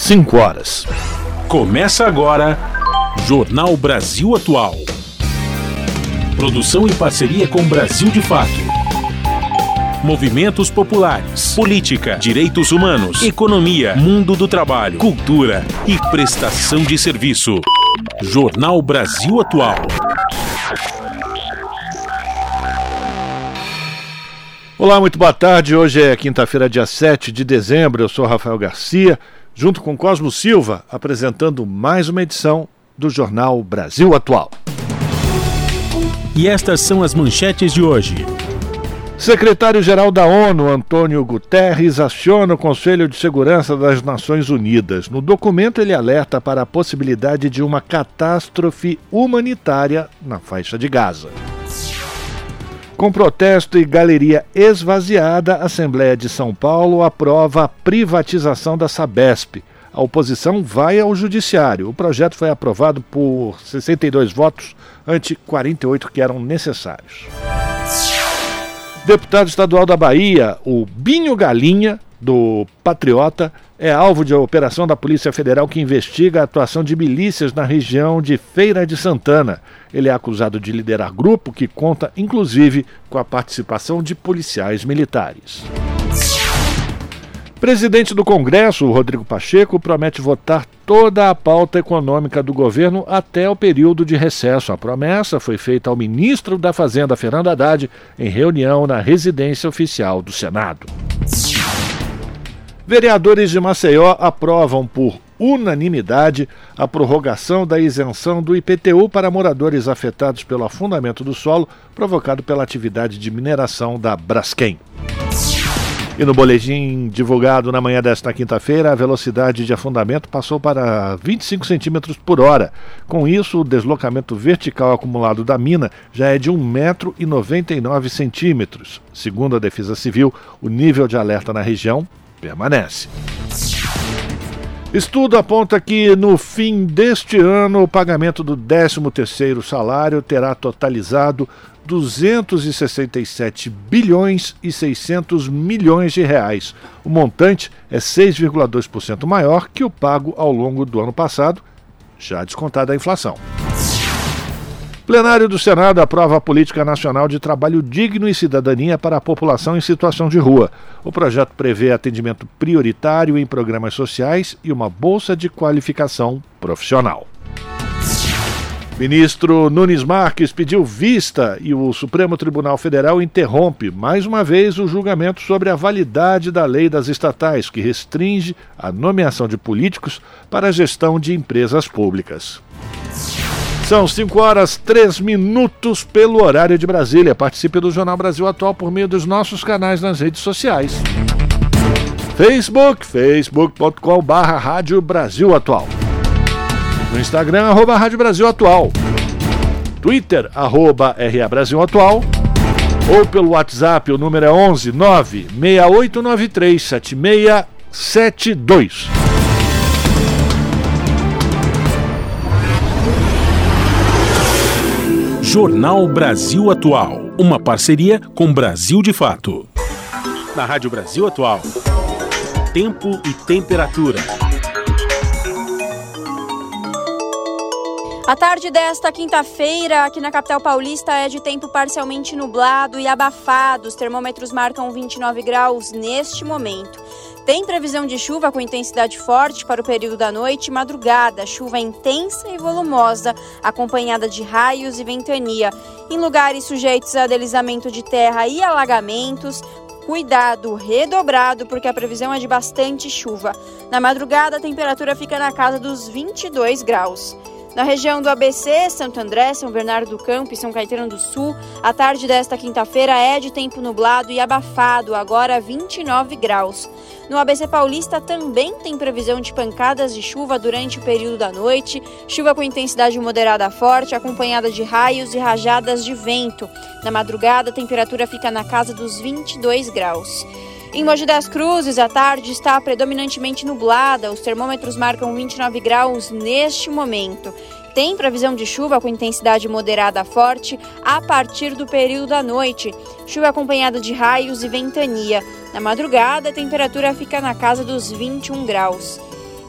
5 horas. Começa agora Jornal Brasil Atual. Produção em parceria com Brasil de Fato. Movimentos populares, política, direitos humanos, economia, mundo do trabalho, cultura e prestação de serviço. Jornal Brasil Atual. Olá, muito boa tarde. Hoje é quinta-feira, dia 7 de dezembro. Eu sou Rafael Garcia, junto com Cosmo Silva, apresentando mais uma edição do Jornal Brasil Atual. E estas são as manchetes de hoje. Secretário-geral da ONU, Antônio Guterres, aciona o Conselho de Segurança das Nações Unidas. No documento, ele alerta para a possibilidade de uma catástrofe humanitária na faixa de Gaza. Com protesto e galeria esvaziada, a Assembleia de São Paulo aprova a privatização da Sabesp. A oposição vai ao Judiciário. O projeto foi aprovado por 62 votos ante 48 que eram necessários. Deputado estadual da Bahia, o Binho Galinha, do Patriota, é alvo de operação da Polícia Federal que investiga a atuação de milícias na região de Feira de Santana. Ele é acusado de liderar grupo que conta, inclusive, com a participação de policiais militares. Presidente do Congresso, Rodrigo Pacheco, promete votar toda a pauta econômica do governo até o período de recesso. A promessa foi feita ao ministro da Fazenda, Fernando Haddad, em reunião na residência oficial do Senado. Vereadores de Maceió aprovam por unanimidade a prorrogação da isenção do IPTU para moradores afetados pelo afundamento do solo provocado pela atividade de mineração da Braskem. E no boletim divulgado na manhã desta quinta-feira, a velocidade de afundamento passou para 25 centímetros por hora. Com isso, o deslocamento vertical acumulado da mina já é de 1,99 centímetros. Segundo a Defesa Civil, o nível de alerta na região permanece. Estudo aponta que no fim deste ano o pagamento do 13º salário terá totalizado 267 bilhões e 600 milhões de reais. O montante é 6,2% maior que o pago ao longo do ano passado, já descontada a inflação. Plenário do Senado aprova a Política Nacional de Trabalho Digno e Cidadania para a População em Situação de Rua. O projeto prevê atendimento prioritário em programas sociais e uma bolsa de qualificação profissional. Ministro Nunes Marques pediu vista e o Supremo Tribunal Federal interrompe mais uma vez o julgamento sobre a validade da lei das estatais, que restringe a nomeação de políticos para a gestão de empresas públicas. São 5 horas 3 minutos pelo horário de Brasília. Participe do Jornal Brasil Atual por meio dos nossos canais nas redes sociais. Facebook, facebook.com.br Rádio Brasil Atual. No Instagram, arroba Rádio Brasil Atual. Twitter, arroba RA Brasil Atual. Ou pelo WhatsApp, o número é 11 9 6893 7672. Jornal Brasil Atual. Uma parceria com Brasil de Fato. Na Rádio Brasil Atual. Tempo e temperatura. A tarde desta quinta-feira, aqui na capital paulista, é de tempo parcialmente nublado e abafado. Os termômetros marcam 29 graus neste momento. Tem previsão de chuva com intensidade forte para o período da noite e madrugada, chuva intensa e volumosa, acompanhada de raios e ventania. Em lugares sujeitos a deslizamento de terra e alagamentos, cuidado redobrado porque a previsão é de bastante chuva. Na madrugada, a temperatura fica na casa dos 22 graus. Na região do ABC, Santo André, São Bernardo do Campo e São Caetano do Sul, a tarde desta quinta-feira é de tempo nublado e abafado, agora 29 graus. No ABC Paulista também tem previsão de pancadas de chuva durante o período da noite, chuva com intensidade moderada a forte, acompanhada de raios e rajadas de vento. Na madrugada, a temperatura fica na casa dos 22 graus. Em Mogi das Cruzes, a tarde está predominantemente nublada. Os termômetros marcam 29 graus neste momento. Tem previsão de chuva com intensidade moderada a forte a partir do período da noite. Chuva acompanhada de raios e ventania. Na madrugada, a temperatura fica na casa dos 21 graus.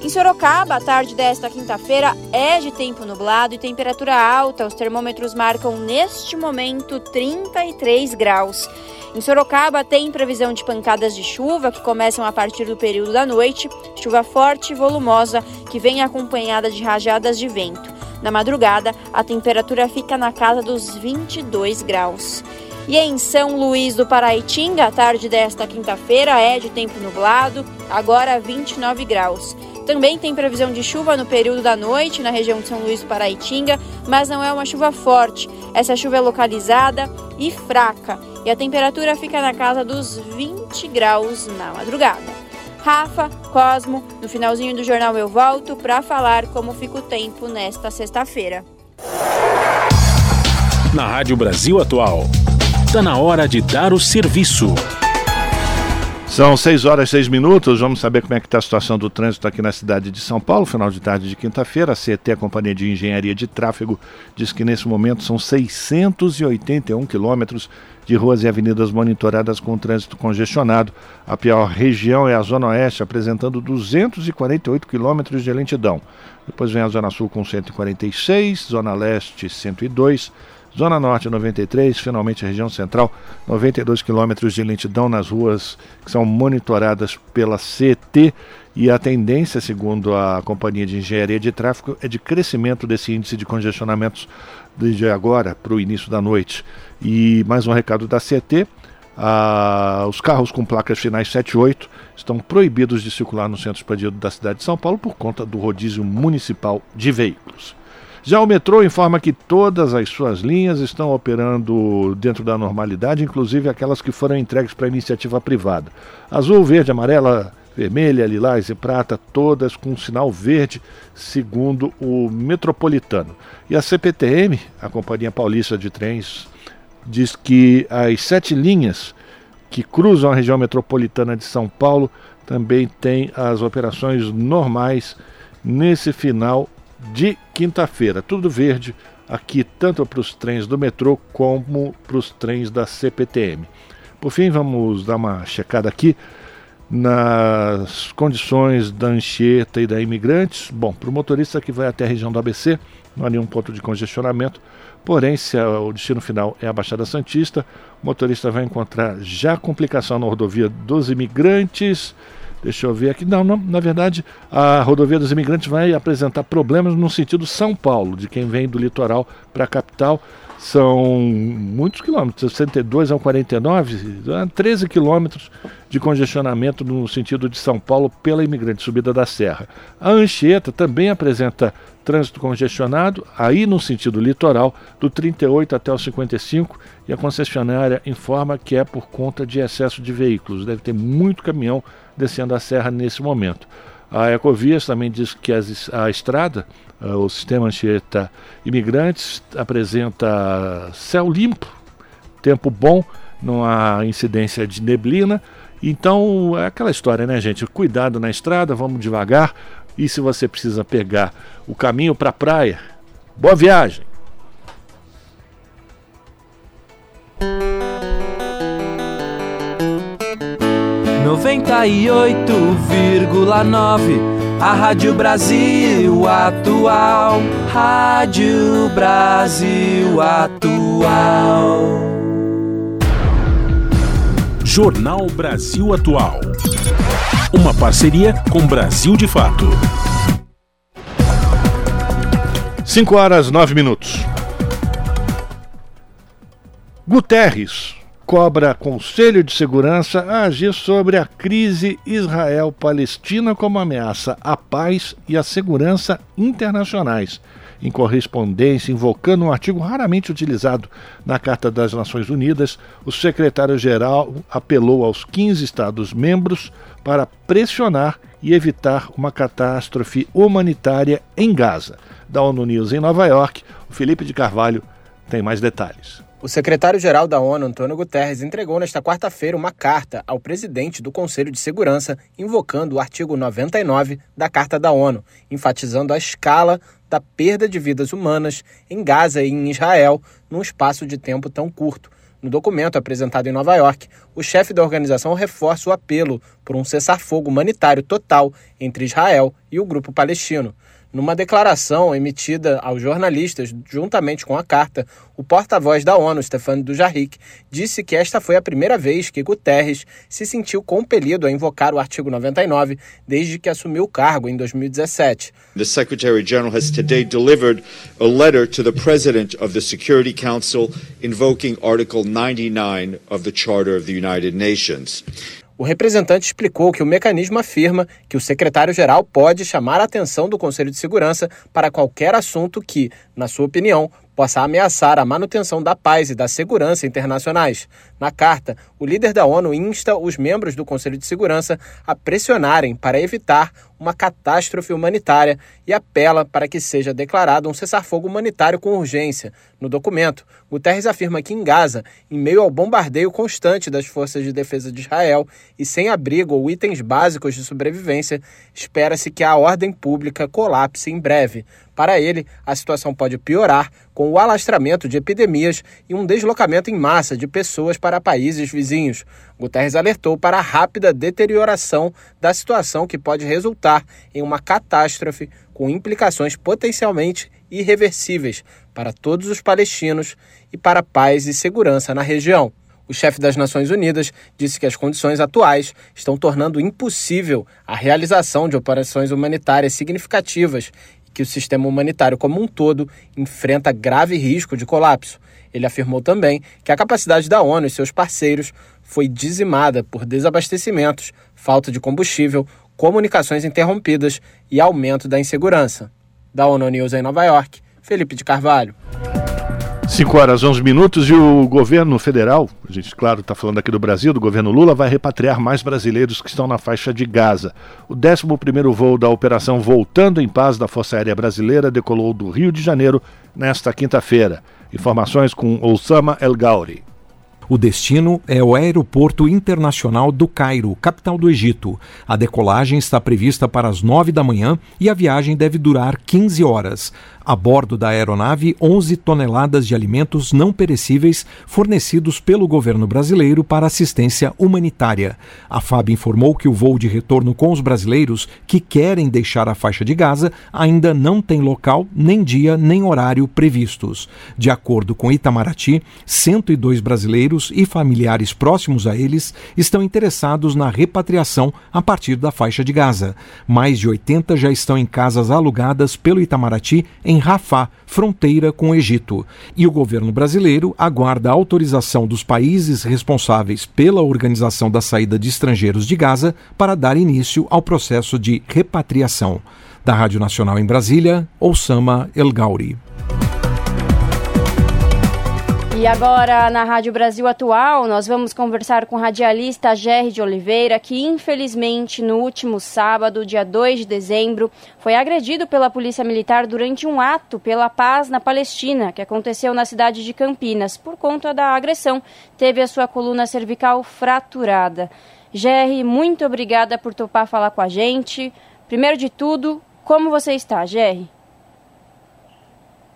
Em Sorocaba, a tarde desta quinta-feira é de tempo nublado e temperatura alta. Os termômetros marcam neste momento 33 graus. Em Sorocaba, tem previsão de pancadas de chuva que começam a partir do período da noite, chuva forte e volumosa que vem acompanhada de rajadas de vento. Na madrugada, a temperatura fica na casa dos 22 graus. E em São Luís do Paraitinga, a tarde desta quinta-feira é de tempo nublado, agora 29 graus. Também tem previsão de chuva no período da noite na região de São Luís do Paraitinga, mas não é uma chuva forte. Essa chuva é localizada e fraca, e a temperatura fica na casa dos 20 graus na madrugada. Rafa, Cosmo, no finalzinho do jornal eu volto para falar como fica o tempo nesta sexta-feira. Na Rádio Brasil Atual, está na hora de dar o serviço. São 6 horas e 6 minutos. Vamos saber como é que está a situação do trânsito aqui na cidade de São Paulo, final de tarde de quinta-feira. A CET, a Companhia de Engenharia de Tráfego, diz que nesse momento são 681 quilômetros de ruas e avenidas monitoradas com trânsito congestionado. A pior região é a Zona Oeste, apresentando 248 quilômetros de lentidão. Depois vem a Zona Sul com 146, Zona Leste 102 Zona Norte 93, finalmente a região central, 92 quilômetros de lentidão nas ruas que são monitoradas pela CT e a tendência, segundo a Companhia de Engenharia de Tráfego, é de crescimento desse índice de congestionamentos desde agora para o início da noite. E mais um recado da CT, ah, os carros com placas finais 7 e 8 estão proibidos de circular no centro expandido da cidade de São Paulo por conta do rodízio municipal de veículos. Já o metrô informa que todas as suas linhas estão operando dentro da normalidade, inclusive aquelas que foram entregues para iniciativa privada. Azul, verde, amarela, vermelha, lilás e prata, todas com sinal verde, segundo o metropolitano. E a CPTM, a Companhia Paulista de Trens, diz que as sete linhas que cruzam a região metropolitana de São Paulo também têm as operações normais nesse final de quinta-feira. Tudo verde aqui, tanto para os trens do metrô como para os trens da CPTM. Por fim, vamos dar uma checada aqui nas condições da Anchieta e da Imigrantes. Bom, para o motorista que vai até a região do ABC, não há nenhum ponto de congestionamento. Porém, se o destino final é a Baixada Santista, o motorista vai encontrar já complicação na rodovia dos imigrantes Deixa eu ver aqui. Não, não, na verdade, a rodovia dos imigrantes vai apresentar problemas no sentido São Paulo, de quem vem do litoral para a capital. São muitos quilômetros, 62 ao 49, 13 quilômetros de congestionamento no sentido de São Paulo pela imigrante subida da Serra. A Anchieta também apresenta trânsito congestionado, aí no sentido litoral, do 38 até o 55, e a concessionária informa que é por conta de excesso de veículos. Deve ter muito caminhão descendo a serra nesse momento. A Ecovias também diz que as, a estrada, uh, o sistema Anchieta Imigrantes, apresenta céu limpo, tempo bom, não há incidência de neblina. Então é aquela história, né, gente? Cuidado na estrada, vamos devagar. E se você precisa pegar o caminho para a praia, boa viagem! 98,9 A Rádio Brasil Atual. Rádio Brasil Atual. Jornal Brasil Atual. Uma parceria com Brasil de Fato. 5 horas 9 minutos. Guterres cobra Conselho de Segurança a agir sobre a crise Israel-Palestina como ameaça à paz e à segurança internacionais. Em correspondência, invocando um artigo raramente utilizado na Carta das Nações Unidas, o secretário-geral apelou aos 15 Estados-membros para pressionar e evitar uma catástrofe humanitária em Gaza. Da ONU News em Nova York, o Felipe de Carvalho tem mais detalhes. O secretário-geral da ONU, Antônio Guterres, entregou nesta quarta-feira uma carta ao presidente do Conselho de Segurança, invocando o artigo 99 da Carta da ONU, enfatizando a escala da perda de vidas humanas em Gaza e em Israel num espaço de tempo tão curto. No documento apresentado em Nova York, o chefe da organização reforça o apelo por um cessar-fogo humanitário total entre Israel e o grupo palestino. Numa declaração emitida aos jornalistas, juntamente com a carta, o porta-voz da ONU, Stefano Dujarric, disse que esta foi a primeira vez que Guterres se sentiu compelido a invocar o artigo 99 desde que assumiu o cargo em 2017. The Secretary General has today delivered a letter to the President of the Security Council invoking Article 99 of the Charter of the United Nations. O representante explicou que o mecanismo afirma que o secretário-geral pode chamar a atenção do Conselho de Segurança para qualquer assunto que, na sua opinião, possa ameaçar a manutenção da paz e da segurança internacionais. Na carta, o líder da ONU insta os membros do Conselho de Segurança a pressionarem para evitar uma catástrofe humanitária e apela para que seja declarado um cessar-fogo humanitário com urgência. No documento, Guterres afirma que em Gaza, em meio ao bombardeio constante das forças de defesa de Israel e sem abrigo ou itens básicos de sobrevivência, espera-se que a ordem pública colapse em breve. Para ele, a situação pode piorar com o alastramento de epidemias e um deslocamento em massa de pessoas para países vizinhos. Guterres alertou para a rápida deterioração da situação que pode resultar em uma catástrofe com implicações potencialmente irreversíveis para todos os palestinos e para a paz e segurança na região. O chefe das Nações Unidas disse que as condições atuais estão tornando impossível a realização de operações humanitárias significativas que o sistema humanitário como um todo enfrenta grave risco de colapso. Ele afirmou também que a capacidade da ONU e seus parceiros foi dizimada por desabastecimentos, falta de combustível, comunicações interrompidas e aumento da insegurança. Da ONU News em Nova York, Felipe de Carvalho. 5 horas 11 minutos e o governo federal, a gente, claro, está falando aqui do Brasil, do governo Lula, vai repatriar mais brasileiros que estão na faixa de Gaza. O 11 voo da operação Voltando em Paz da Força Aérea Brasileira decolou do Rio de Janeiro nesta quinta-feira. Informações com Osama El Gauri. O destino é o Aeroporto Internacional do Cairo, capital do Egito. A decolagem está prevista para as 9 da manhã e a viagem deve durar 15 horas. A bordo da aeronave, 11 toneladas de alimentos não perecíveis fornecidos pelo governo brasileiro para assistência humanitária. A FAB informou que o voo de retorno com os brasileiros que querem deixar a faixa de Gaza ainda não tem local, nem dia, nem horário previstos. De acordo com Itamaraty, 102 brasileiros e familiares próximos a eles estão interessados na repatriação a partir da faixa de Gaza. Mais de 80 já estão em casas alugadas pelo Itamaraty Rafah, fronteira com o Egito. E o governo brasileiro aguarda a autorização dos países responsáveis pela organização da saída de estrangeiros de Gaza para dar início ao processo de repatriação. Da Rádio Nacional em Brasília, Osama El Gauri. E agora, na Rádio Brasil Atual, nós vamos conversar com o radialista Gerry de Oliveira, que infelizmente no último sábado, dia 2 de dezembro, foi agredido pela Polícia Militar durante um ato pela paz na Palestina, que aconteceu na cidade de Campinas. Por conta da agressão, teve a sua coluna cervical fraturada. Gerry, muito obrigada por topar falar com a gente. Primeiro de tudo, como você está, Gerry?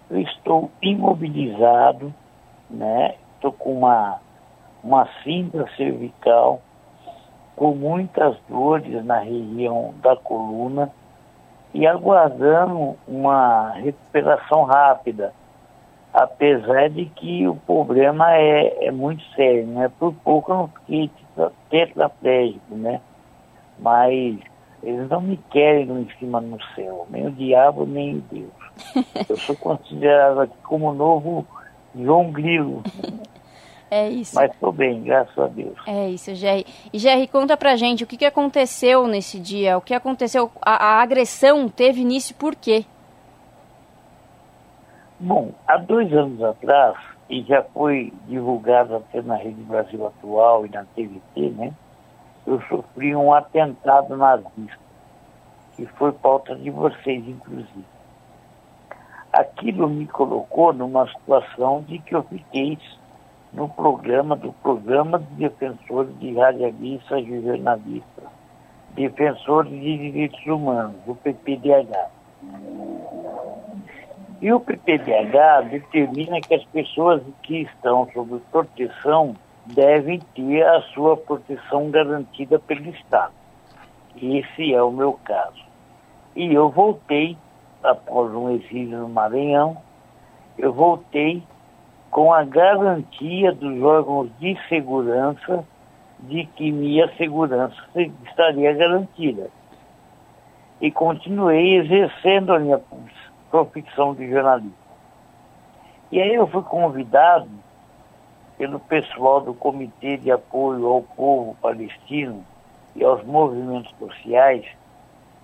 Eu estou imobilizado né? Estou com uma, uma cinta cervical, com muitas dores na região da coluna e aguardando uma recuperação rápida, apesar de que o problema é, é muito sério, né? Por pouco eu não fiquei tetraplégico, né? Mas eles não me querem em cima no céu, nem o diabo, nem Deus. Eu sou considerado aqui como novo João Grilo. É isso. Mas estou bem, graças a Deus. É isso, Jerry. E Jerry, conta pra gente o que, que aconteceu nesse dia, o que aconteceu, a, a agressão teve início por quê? Bom, há dois anos atrás, e já foi divulgado até na Rede Brasil Atual e na TVT, né? Eu sofri um atentado nazista, que foi pauta de vocês, inclusive aquilo me colocou numa situação de que eu fiquei no programa do programa de defensores de radialistas e jornalistas, defensores de direitos humanos, o PPDH. E o PPBH determina que as pessoas que estão sob proteção devem ter a sua proteção garantida pelo Estado. Esse é o meu caso. E eu voltei, após um exílio no Maranhão, eu voltei com a garantia dos órgãos de segurança de que minha segurança estaria garantida. E continuei exercendo a minha profissão de jornalista. E aí eu fui convidado pelo pessoal do Comitê de Apoio ao Povo Palestino e aos movimentos sociais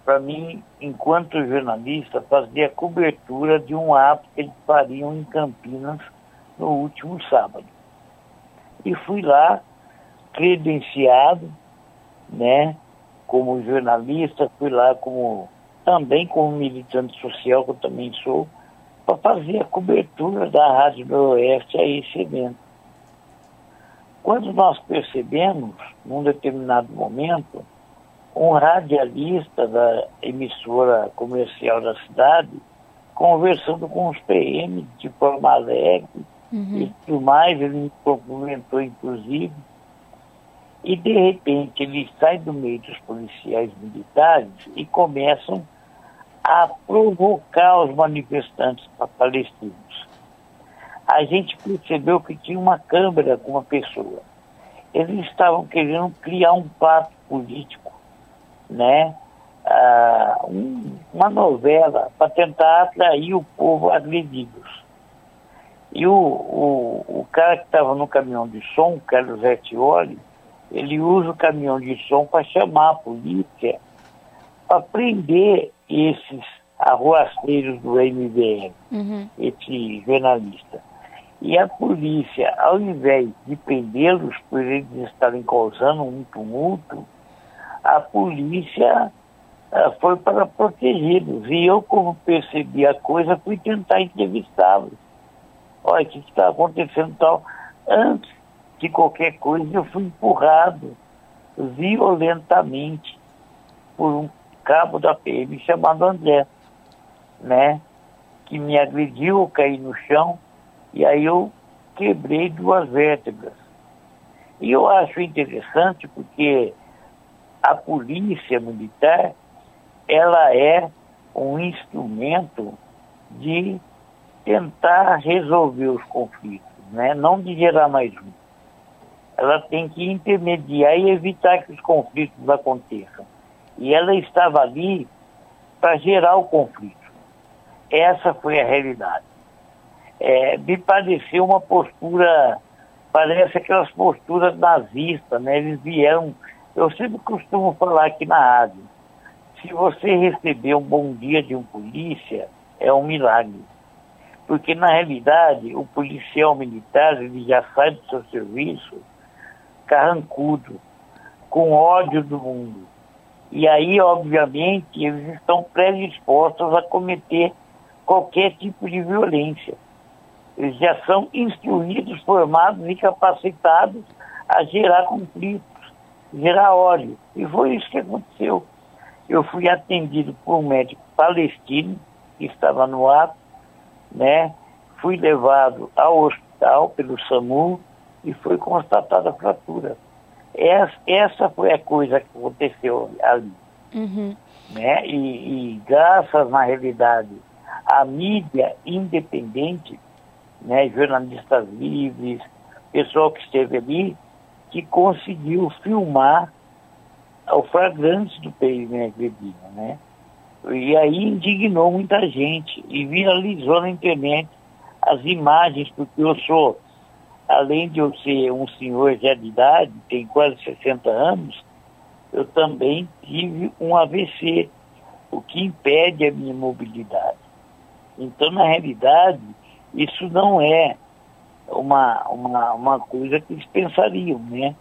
para mim, enquanto jornalista, fazer a cobertura de um ato que eles fariam em Campinas no último sábado. E fui lá, credenciado, né, como jornalista, fui lá como também como militante social, que eu também sou, para fazer a cobertura da Rádio Noroeste a esse evento. Quando nós percebemos, num determinado momento, um radialista da emissora comercial da cidade conversando com os PM de forma alegre uhum. e tudo mais, ele me cumprimentou inclusive, e de repente ele sai do meio dos policiais militares e começam a provocar os manifestantes palestinos. A gente percebeu que tinha uma câmera com uma pessoa. Eles estavam querendo criar um pato político né, uh, um, uma novela para tentar atrair o povo agredidos. E o, o, o cara que estava no caminhão de som, Carlos Etioli, ele usa o caminhão de som para chamar a polícia para prender esses arruaceiros do MBM, uhum. esse jornalista. E a polícia, ao invés de prendê-los por eles estarem causando um tumulto, a polícia uh, foi para protegê-los. E eu, como percebi a coisa, fui tentar entrevistá-los. Olha, o que está acontecendo tal? Antes de qualquer coisa, eu fui empurrado violentamente por um cabo da PM chamado André, né? Que me agrediu, eu caí no chão e aí eu quebrei duas vértebras. E eu acho interessante porque a polícia militar ela é um instrumento de tentar resolver os conflitos, né? não de gerar mais um. Ela tem que intermediar e evitar que os conflitos aconteçam. E ela estava ali para gerar o conflito. Essa foi a realidade. É, me pareceu uma postura, parece aquelas posturas nazistas, né? Eles vieram eu sempre costumo falar aqui na rádio, se você receber um bom dia de um polícia, é um milagre. Porque, na realidade, o policial militar, ele já sai do seu serviço carrancudo, com ódio do mundo. E aí, obviamente, eles estão predispostos a cometer qualquer tipo de violência. Eles já são instruídos, formados e capacitados a gerar conflitos gerar óleo. E foi isso que aconteceu. Eu fui atendido por um médico palestino que estava no ato, né? Fui levado ao hospital pelo SAMU e foi constatada a fratura. Essa, essa foi a coisa que aconteceu ali. Uhum. Né? E, e, graças, na realidade, à mídia independente, né? jornalistas livres, pessoal que esteve ali, que conseguiu filmar o flagrante do PIB agredido, né? E aí indignou muita gente e viralizou na internet as imagens, porque eu sou, além de eu ser um senhor já de idade, tem quase 60 anos, eu também tive um AVC, o que impede a minha mobilidade. Então, na realidade, isso não é uma, uma, uma coisa que eles pensariam, né?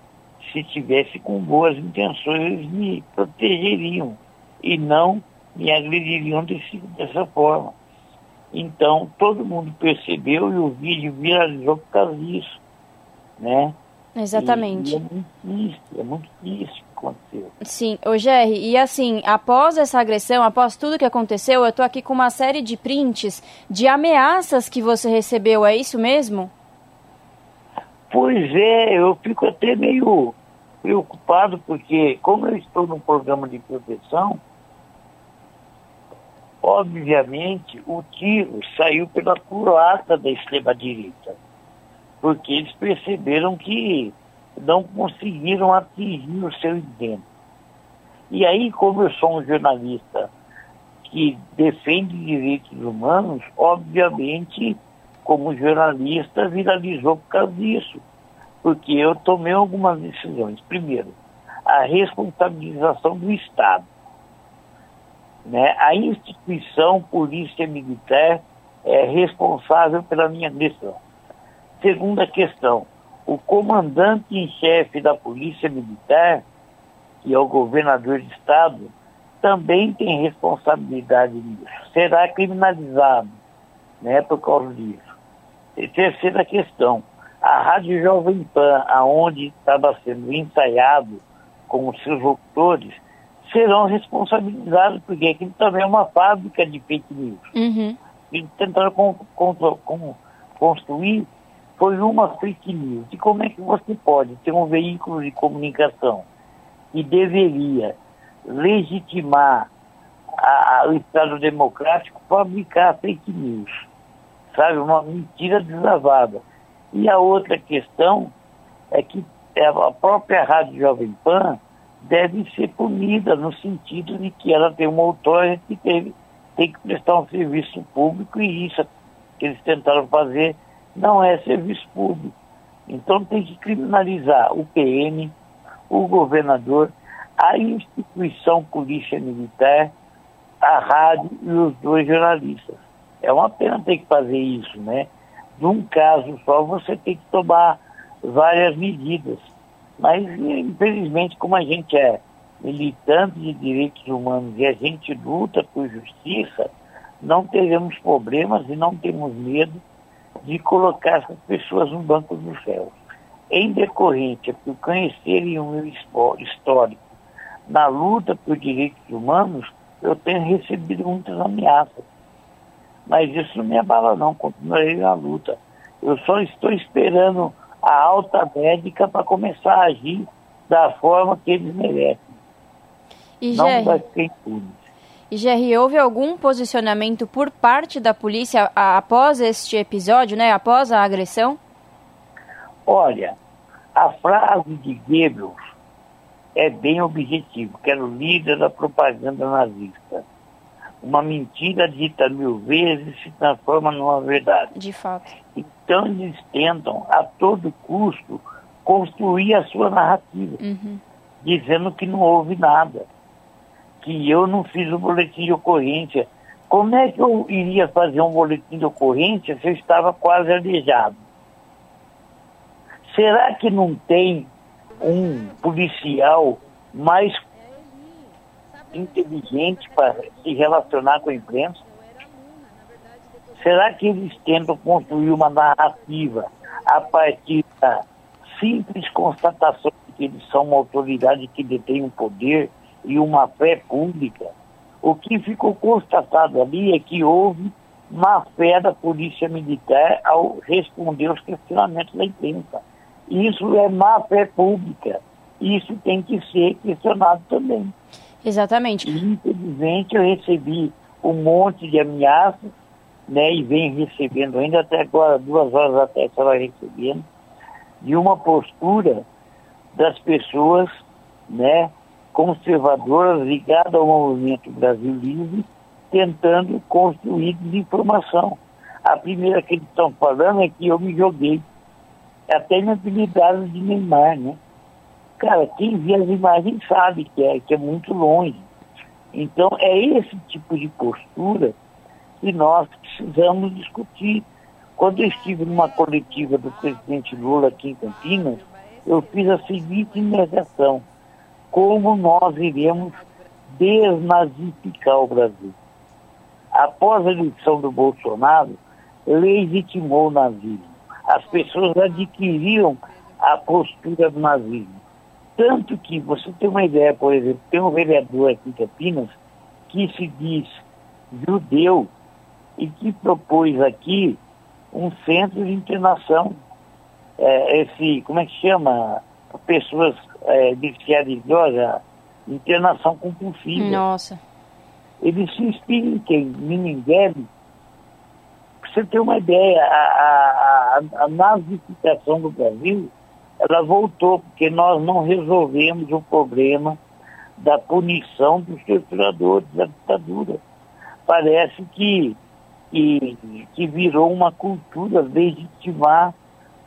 Se tivesse com boas intenções, eles me protegeriam e não me agrediriam desse, dessa forma. Então, todo mundo percebeu e o vídeo viralizou por causa disso, né? Exatamente. E, e é muito triste, é muito triste. aconteceu. Sim, ô Jerry, e assim, após essa agressão, após tudo que aconteceu, eu tô aqui com uma série de prints de ameaças que você recebeu, é isso mesmo? Pois é, eu fico até meio preocupado, porque como eu estou num programa de proteção, obviamente o tiro saiu pela culata da extrema-direita, porque eles perceberam que não conseguiram atingir o seu intento. E aí, como eu sou um jornalista que defende direitos humanos, obviamente, como jornalista, viralizou por causa disso. Porque eu tomei algumas decisões. Primeiro, a responsabilização do Estado. Né? A instituição Polícia Militar é responsável pela minha agressão. Segunda questão, o comandante em chefe da Polícia Militar, que é o governador de Estado, também tem responsabilidade nisso. Será criminalizado né, por causa disso. E terceira questão, a Rádio Jovem Pan, aonde estava sendo ensaiado com os seus locutores, serão responsabilizados, porque aquilo também é uma fábrica de fake news. Uhum. Eles tentaram con con con construir foi uma fake news. E como é que você pode ter um veículo de comunicação que deveria legitimar a, a, o Estado Democrático fabricar fake news? Sabe, uma mentira deslavada. E a outra questão é que a própria Rádio Jovem Pan deve ser punida no sentido de que ela tem uma autora que teve, tem que prestar um serviço público e isso que eles tentaram fazer não é serviço público. Então tem que criminalizar o PM, o governador, a instituição Polícia Militar, a rádio e os dois jornalistas. É uma pena ter que fazer isso, né? Num caso só você tem que tomar várias medidas. Mas, infelizmente, como a gente é militante de direitos humanos e a gente luta por justiça, não teremos problemas e não temos medo de colocar essas pessoas no banco do céu. Em decorrência por conhecerem o meu histórico na luta por direitos humanos, eu tenho recebido muitas ameaças. Mas isso não me abala não, continuarei na luta. Eu só estou esperando a alta médica para começar a agir da forma que eles merecem. E não Jerry, vai ficar impune. e Jerry, houve algum posicionamento por parte da polícia após este episódio, né? Após a agressão? Olha, a frase de Goebbels é bem objetivo, que era o líder da propaganda nazista. Uma mentira dita mil vezes se transforma numa verdade. De fato. Então eles tentam, a todo custo, construir a sua narrativa, Uhum. dizendo que não houve nada, que eu não fiz o boletim de ocorrência. Como é que eu iria fazer um boletim de ocorrência se eu estava quase aleijado? Será que não tem um policial mais inteligente para se relacionar com a imprensa? Será que eles tentam construir uma narrativa a partir da simples constatação de que eles são uma autoridade que detém um poder e uma fé pública? O que ficou constatado ali é que houve má fé da polícia militar ao responder aos questionamentos da imprensa. Isso é má fé pública. Isso tem que ser questionado também. Exatamente. Infelizmente, eu recebi um monte de ameaças, né, e venho recebendo ainda até agora, duas horas até estava recebendo, de uma postura das pessoas, né, conservadoras ligadas ao movimento Brasil Livre, tentando construir desinformação. A primeira que eles estão falando é que eu me joguei. Até me apelidaram de Neymar, né? Cara, quem vê as imagens sabe que é, que é muito longe. Então, é esse tipo de postura que nós precisamos discutir. Quando eu estive numa coletiva do presidente Lula aqui em Campinas, eu fiz a seguinte indagação: como nós iremos desnazificar o Brasil? Após a eleição do Bolsonaro, legitimou o nazismo. As pessoas adquiriram a postura do nazismo. Tanto que, você tem uma ideia, por exemplo, tem um vereador aqui em Campinas que se diz judeu e que propôs aqui um centro de internação. É, esse, como é que chama? Pessoas é, viciadas de droga, internação compulsiva. Nossa. Ele se inspira em quem? Ninguém. Para você ter uma ideia, a, a, a nazificação do Brasil, ela voltou, porque nós não resolvemos o problema da punição dos torturadores da ditadura. Parece que, que, que virou uma cultura legitimar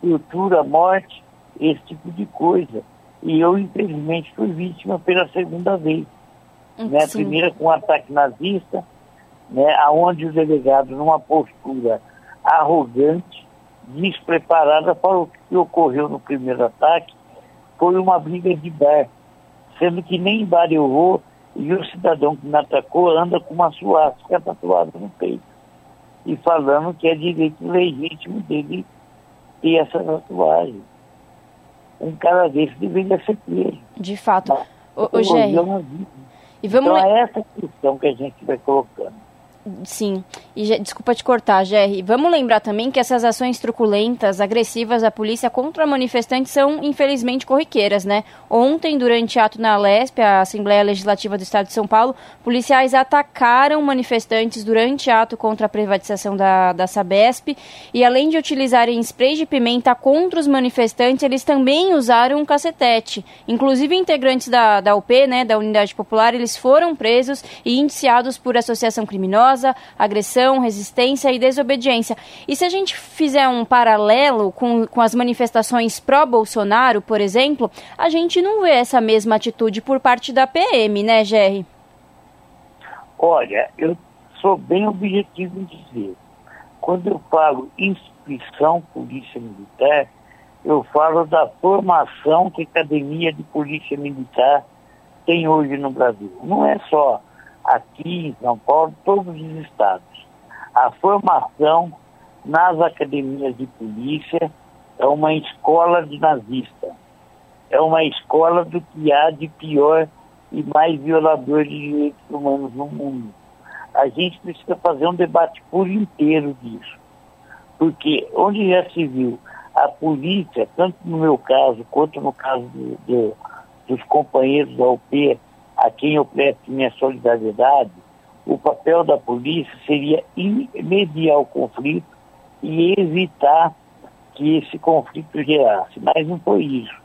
tortura, morte, esse tipo de coisa. E eu, infelizmente, fui vítima pela segunda vez. Né? Primeira com um ataque nazista, né? onde o delegado, numa postura arrogante, despreparada para o que ocorreu no primeiro ataque, foi uma briga de bar sendo que nem bar eu vou e o cidadão que me atacou anda com uma suástica tatuada no peito e falando que é direito legítimo dele ter essa tatuagem. Um cara desse deveria ser preso. De fato. o, o Gerry, e vamos então é essa questão que a gente vai colocando. Sim, e desculpa te cortar, Jerry. Vamos lembrar também que essas ações truculentas, agressivas da polícia contra manifestantes são, infelizmente, corriqueiras, né? Ontem, durante ato na Lesp, a Assembleia Legislativa do Estado de São Paulo, policiais atacaram manifestantes durante ato contra a privatização da, da Sabesp e, além de utilizarem spray de pimenta contra os manifestantes, eles também usaram um cacetete. Inclusive, integrantes da, da UP, né, da Unidade Popular, eles foram presos e indiciados por associação criminosa agressão, resistência e desobediência. E se a gente fizer um paralelo com, com as manifestações pró-Bolsonaro, por exemplo, a gente não vê essa mesma atitude por parte da PM, né, Gerry? Olha, eu sou bem objetivo em dizer. Quando eu falo instituição polícia militar, eu falo da formação que a Academia de Polícia Militar tem hoje no Brasil. Não é só aqui em São Paulo, todos os estados. A formação nas academias de polícia é uma escola de nazista. É uma escola do que há de pior e mais violador de direitos humanos no mundo. A gente precisa fazer um debate por inteiro disso. Porque onde já se viu a polícia, tanto no meu caso quanto no caso do, do, dos companheiros da UP, a quem eu presto minha solidariedade, o papel da polícia seria mediar o conflito e evitar que esse conflito gerasse. Mas não foi isso.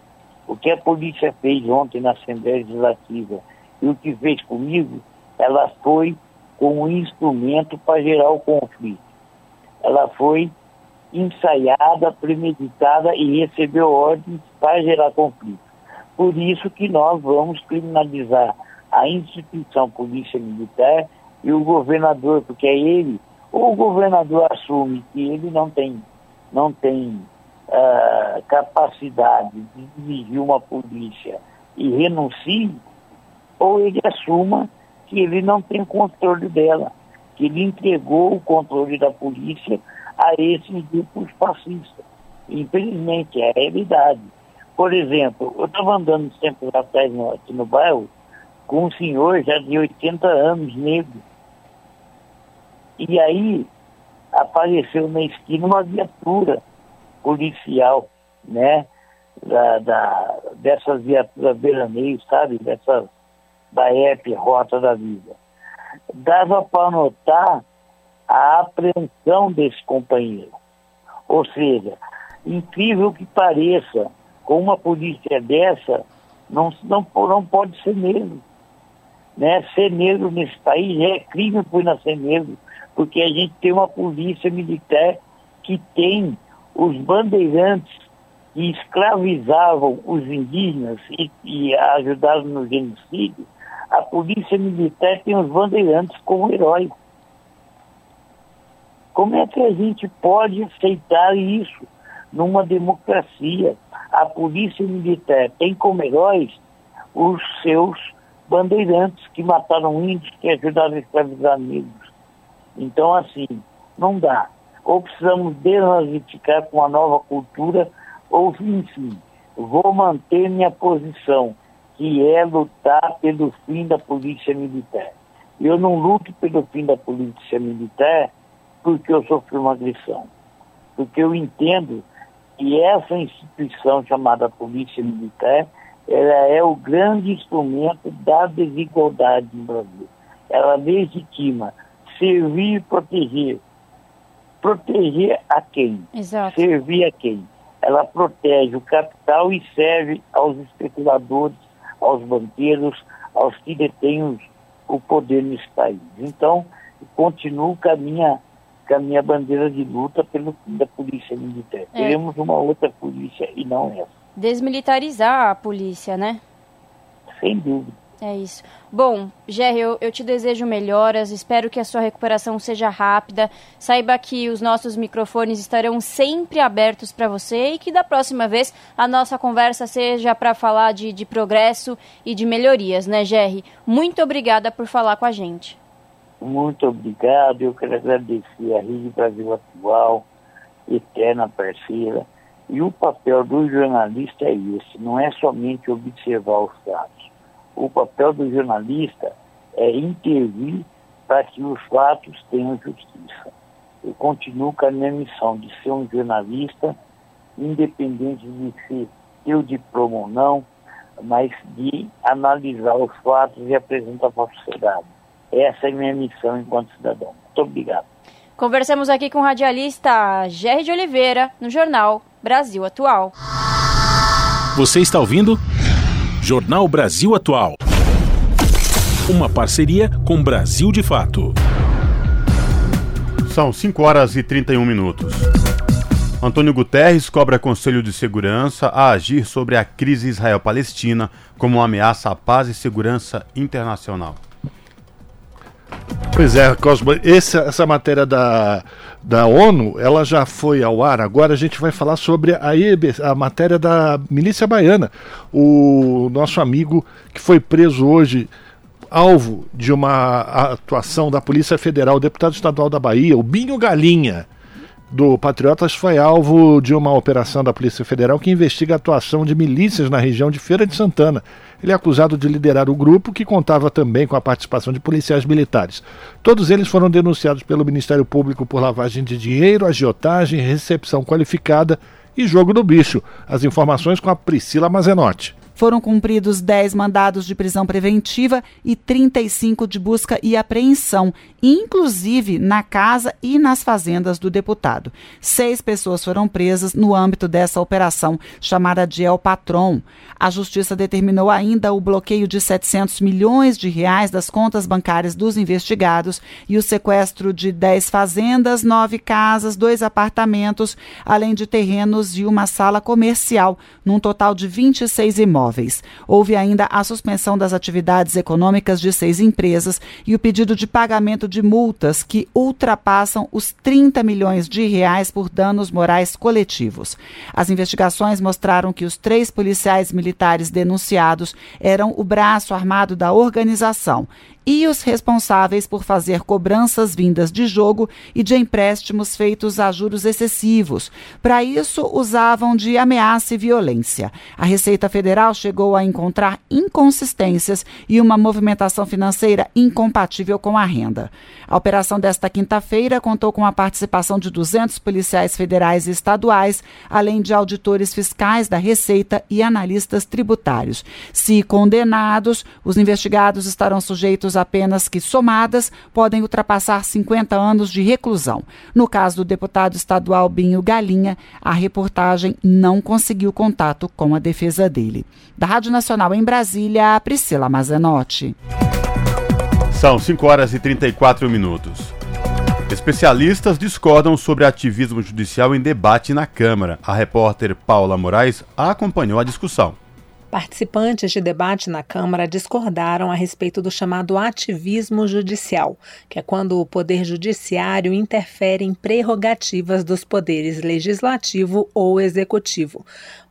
O que a polícia fez ontem na Assembleia Legislativa e o que fez comigo, ela foi com um instrumento para gerar o conflito. Ela foi ensaiada, premeditada e recebeu ordens para gerar conflito. Por isso que nós vamos criminalizar a instituição Polícia Militar e o governador, porque é ele, ou o governador assume que ele não tem, não tem uh, capacidade de dirigir uma polícia e renuncie, ou ele assuma que ele não tem controle dela, que ele entregou o controle da polícia a esses grupos fascistas. Infelizmente, é a realidade. Por exemplo, eu estava andando sempre atrás aqui no bairro com um senhor já de 80 anos, negro. E aí apareceu na esquina uma viatura policial, né? Da, da, dessas viaturas beraneios, sabe? Dessas da EP, Rota da Vida. Dava para notar a apreensão desse companheiro. Ou seja, incrível que pareça, com uma polícia dessa, não, não, não pode ser negro. Né? Ser negro nesse país é crime por nascer negro, porque a gente tem uma polícia militar que tem os bandeirantes que escravizavam os indígenas e, e ajudaram no genocídio. A polícia militar tem os bandeirantes como heróis. Como é que a gente pode aceitar isso numa democracia? a polícia militar tem como heróis os seus bandeirantes que mataram índios, que ajudaram a escravizar negros. Então, assim, não dá. Ou precisamos desnazificar com uma nova cultura, ou, enfim, vou manter minha posição, que é lutar pelo fim da polícia militar. Eu não luto pelo fim da polícia militar porque eu sofri uma agressão. Porque eu entendo que essa instituição chamada Polícia Militar, ela é o grande instrumento da desigualdade no Brasil. Ela legitima servir e proteger. Proteger a quem? Exato. Servir a quem? Ela protege o capital e serve aos especuladores, aos banqueiros, aos que detêm o poder nesse país. Então, continuo com a minha, com a minha bandeira de luta pelo da polícia militar. É. Queremos uma outra polícia e não essa. Desmilitarizar a polícia, né? Sem dúvida. É isso. Bom, Jerry, eu, eu, te desejo melhoras, espero que a sua recuperação seja rápida. Saiba que os nossos microfones estarão sempre abertos para você e que da próxima vez a nossa conversa seja para falar de, de progresso e de melhorias, né, Jerry? Muito obrigada por falar com a gente. Muito obrigado, eu quero agradecer a Rede Brasil Atual, eterna parceira. E o papel do jornalista é esse, não é somente observar os fatos o papel do jornalista é intervir para que os fatos tenham justiça. Eu continuo com a minha missão de ser um jornalista, independente de ser eu diploma ou não, mas de analisar os fatos e apresentar para a sociedade. Essa é a minha missão enquanto cidadão. Muito obrigado. Conversamos aqui com o radialista Gerry de Oliveira, no jornal Brasil Atual. Você está ouvindo? Jornal Brasil Atual. Uma parceria com Brasil de Fato. São 5 horas e 31 minutos. Antônio Guterres cobra Conselho de Segurança a agir sobre a crise Israel-Palestina como uma ameaça à paz e segurança internacional. Pois é, Cosmo, essa, essa matéria da, da ONU, ela já foi ao ar. Agora a gente vai falar sobre a, a matéria da milícia baiana. O nosso amigo que foi preso hoje, alvo de uma atuação da Polícia Federal, deputado estadual da Bahia, o Binho Galinha do Patriotas foi alvo de uma operação da Polícia Federal que investiga a atuação de milícias na região de Feira de Santana. Ele é acusado de liderar o grupo, que contava também com a participação de policiais militares. Todos eles foram denunciados pelo Ministério Público por lavagem de dinheiro, agiotagem, recepção qualificada e jogo do bicho. As informações com a Priscila Mazenotti. Foram cumpridos 10 mandados de prisão preventiva e 35 de busca e apreensão, inclusive na casa e nas fazendas do deputado. Seis pessoas foram presas no âmbito dessa operação, chamada de El Patron. A justiça determinou ainda o bloqueio de 700 milhões de reais das contas bancárias dos investigados e o sequestro de 10 fazendas, nove casas, dois apartamentos, além de terrenos e uma sala comercial, num total de 26 imóveis imóveis. Houve ainda a suspensão das atividades econômicas de seis empresas e o pedido de pagamento de multas que ultrapassam os 30 milhões de reais por danos morais coletivos. As investigações mostraram que os três policiais militares denunciados eram o braço armado da organização e os responsáveis por fazer cobranças vindas de jogo e de empréstimos feitos a juros excessivos. Para isso, usavam de ameaça e violência. A Receita Federal chegou a encontrar inconsistências e uma movimentação financeira incompatível com a renda. A operação desta quinta-feira contou com a participação de 200 policiais federais e estaduais, além de auditores fiscais da Receita e analistas tributários. Se condenados, os investigados estarão sujeitos a penas que, somadas, podem ultrapassar 50 anos de reclusão. No caso do deputado estadual Binho Galinha, a reportagem não conseguiu contato com a defesa dele. Da Rádio Nacional em Brasília, Priscila Mazenotti. São 5 horas e 34 minutos. Especialistas discordam sobre ativismo judicial em debate na Câmara. A repórter Paula Moraes acompanhou a discussão. Participantes de debate na Câmara discordaram a respeito do chamado ativismo judicial, que é quando o Poder Judiciário interfere em prerrogativas dos poderes legislativo ou executivo.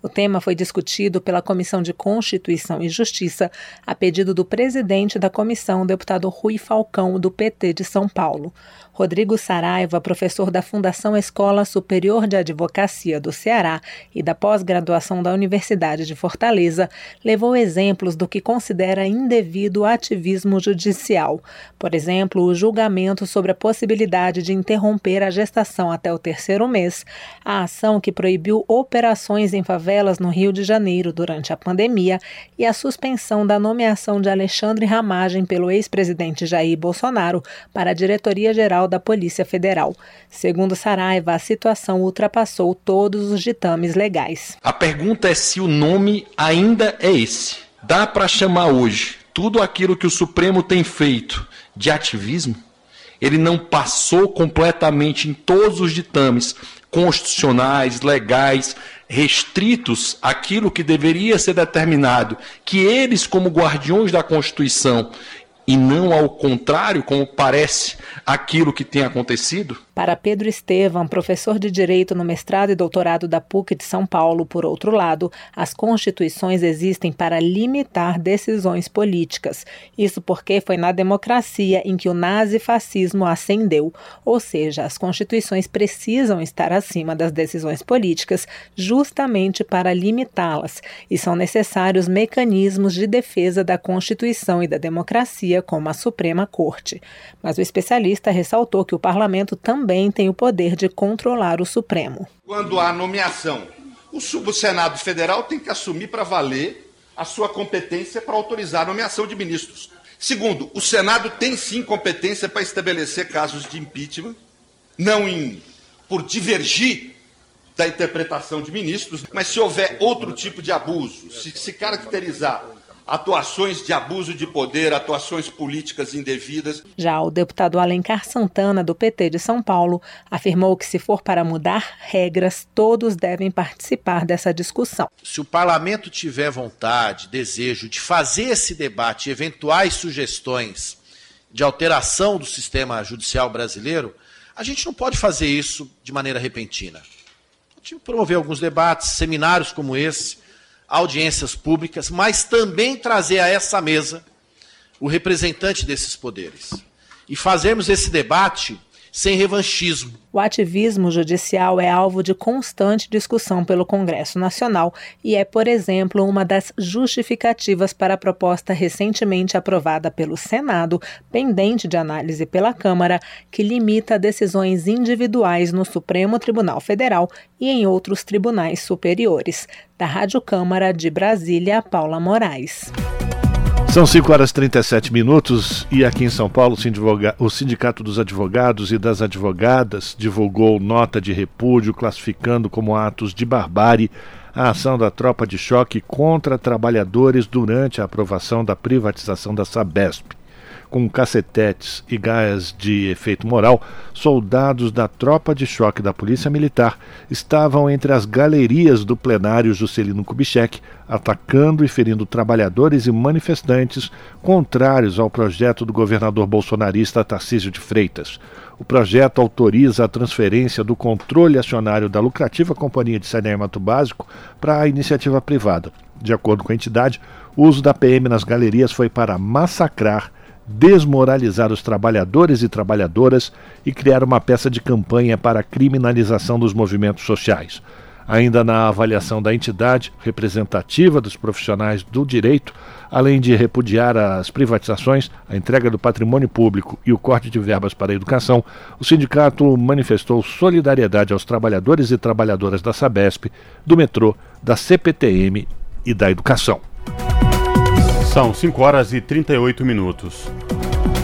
O tema foi discutido pela Comissão de Constituição e Justiça, a pedido do presidente da comissão, deputado Rui Falcão, do PT de São Paulo. Rodrigo Saraiva, professor da Fundação Escola Superior de Advocacia do Ceará e da pós-graduação da Universidade de Fortaleza, levou exemplos do que considera indevido ativismo judicial. Por exemplo, o julgamento sobre a possibilidade de interromper a gestação até o terceiro mês, a ação que proibiu operações em favelas no Rio de Janeiro durante a pandemia e a suspensão da nomeação de Alexandre Ramagem pelo ex-presidente Jair Bolsonaro para a diretoria-geral da Polícia Federal. Segundo Saraiva, a situação ultrapassou todos os ditames legais. A pergunta é se o nome ainda é esse. Dá para chamar hoje tudo aquilo que o Supremo tem feito de ativismo? Ele não passou completamente em todos os ditames constitucionais, legais, restritos àquilo que deveria ser determinado, que eles, como guardiões da Constituição, e não ao contrário, como parece aquilo que tem acontecido? Para Pedro Estevam, professor de Direito no mestrado e doutorado da PUC de São Paulo, por outro lado, as constituições existem para limitar decisões políticas. Isso porque foi na democracia em que o nazifascismo ascendeu, ou seja, as constituições precisam estar acima das decisões políticas justamente para limitá-las, e são necessários mecanismos de defesa da Constituição e da democracia, como a Suprema Corte. Mas o especialista ressaltou que o parlamento também tem o poder de controlar o Supremo. Quando há nomeação, o Senado Federal tem que assumir para valer a sua competência para autorizar a nomeação de ministros. Segundo, o Senado tem sim competência para estabelecer casos de impeachment, não em, por divergir da interpretação de ministros, mas se houver outro tipo de abuso, se se caracterizar atuações de abuso de poder, atuações políticas indevidas. Já o deputado Alencar Santana, do PT de São Paulo, afirmou que se for para mudar regras, todos devem participar dessa discussão. Se o parlamento tiver vontade, desejo de fazer esse debate, eventuais sugestões de alteração do sistema judicial brasileiro, a gente não pode fazer isso de maneira repentina. A gente promover alguns debates, seminários como esse, audiências públicas, mas também trazer a essa mesa o representante desses poderes. E fazermos esse debate sem revanchismo. O ativismo judicial é alvo de constante discussão pelo Congresso Nacional e é, por exemplo, uma das justificativas para a proposta recentemente aprovada pelo Senado, pendente de análise pela Câmara, que limita decisões individuais no Supremo Tribunal Federal e em outros tribunais superiores. Da Rádio Câmara de Brasília, Paula Moraes. São 5 horas e 37 minutos e aqui em São Paulo o Sindicato dos Advogados e das Advogadas divulgou nota de repúdio classificando como atos de barbárie a ação da tropa de choque contra trabalhadores durante a aprovação da privatização da Sabesp com cacetetes e gás de efeito moral, soldados da tropa de choque da Polícia Militar estavam entre as galerias do plenário Juscelino Kubitschek, atacando e ferindo trabalhadores e manifestantes contrários ao projeto do governador bolsonarista Tarcísio de Freitas. O projeto autoriza a transferência do controle acionário da lucrativa Companhia de Saneamento Básico para a iniciativa privada. De acordo com a entidade, o uso da PM nas galerias foi para massacrar desmoralizar os trabalhadores e trabalhadoras e criar uma peça de campanha para a criminalização dos movimentos sociais. Ainda na avaliação da entidade representativa dos profissionais do direito, além de repudiar as privatizações, a entrega do patrimônio público e o corte de verbas para a educação, o sindicato manifestou solidariedade aos trabalhadores e trabalhadoras da Sabesp, do metrô, da CPTM e da educação. São 5 horas e 38 minutos.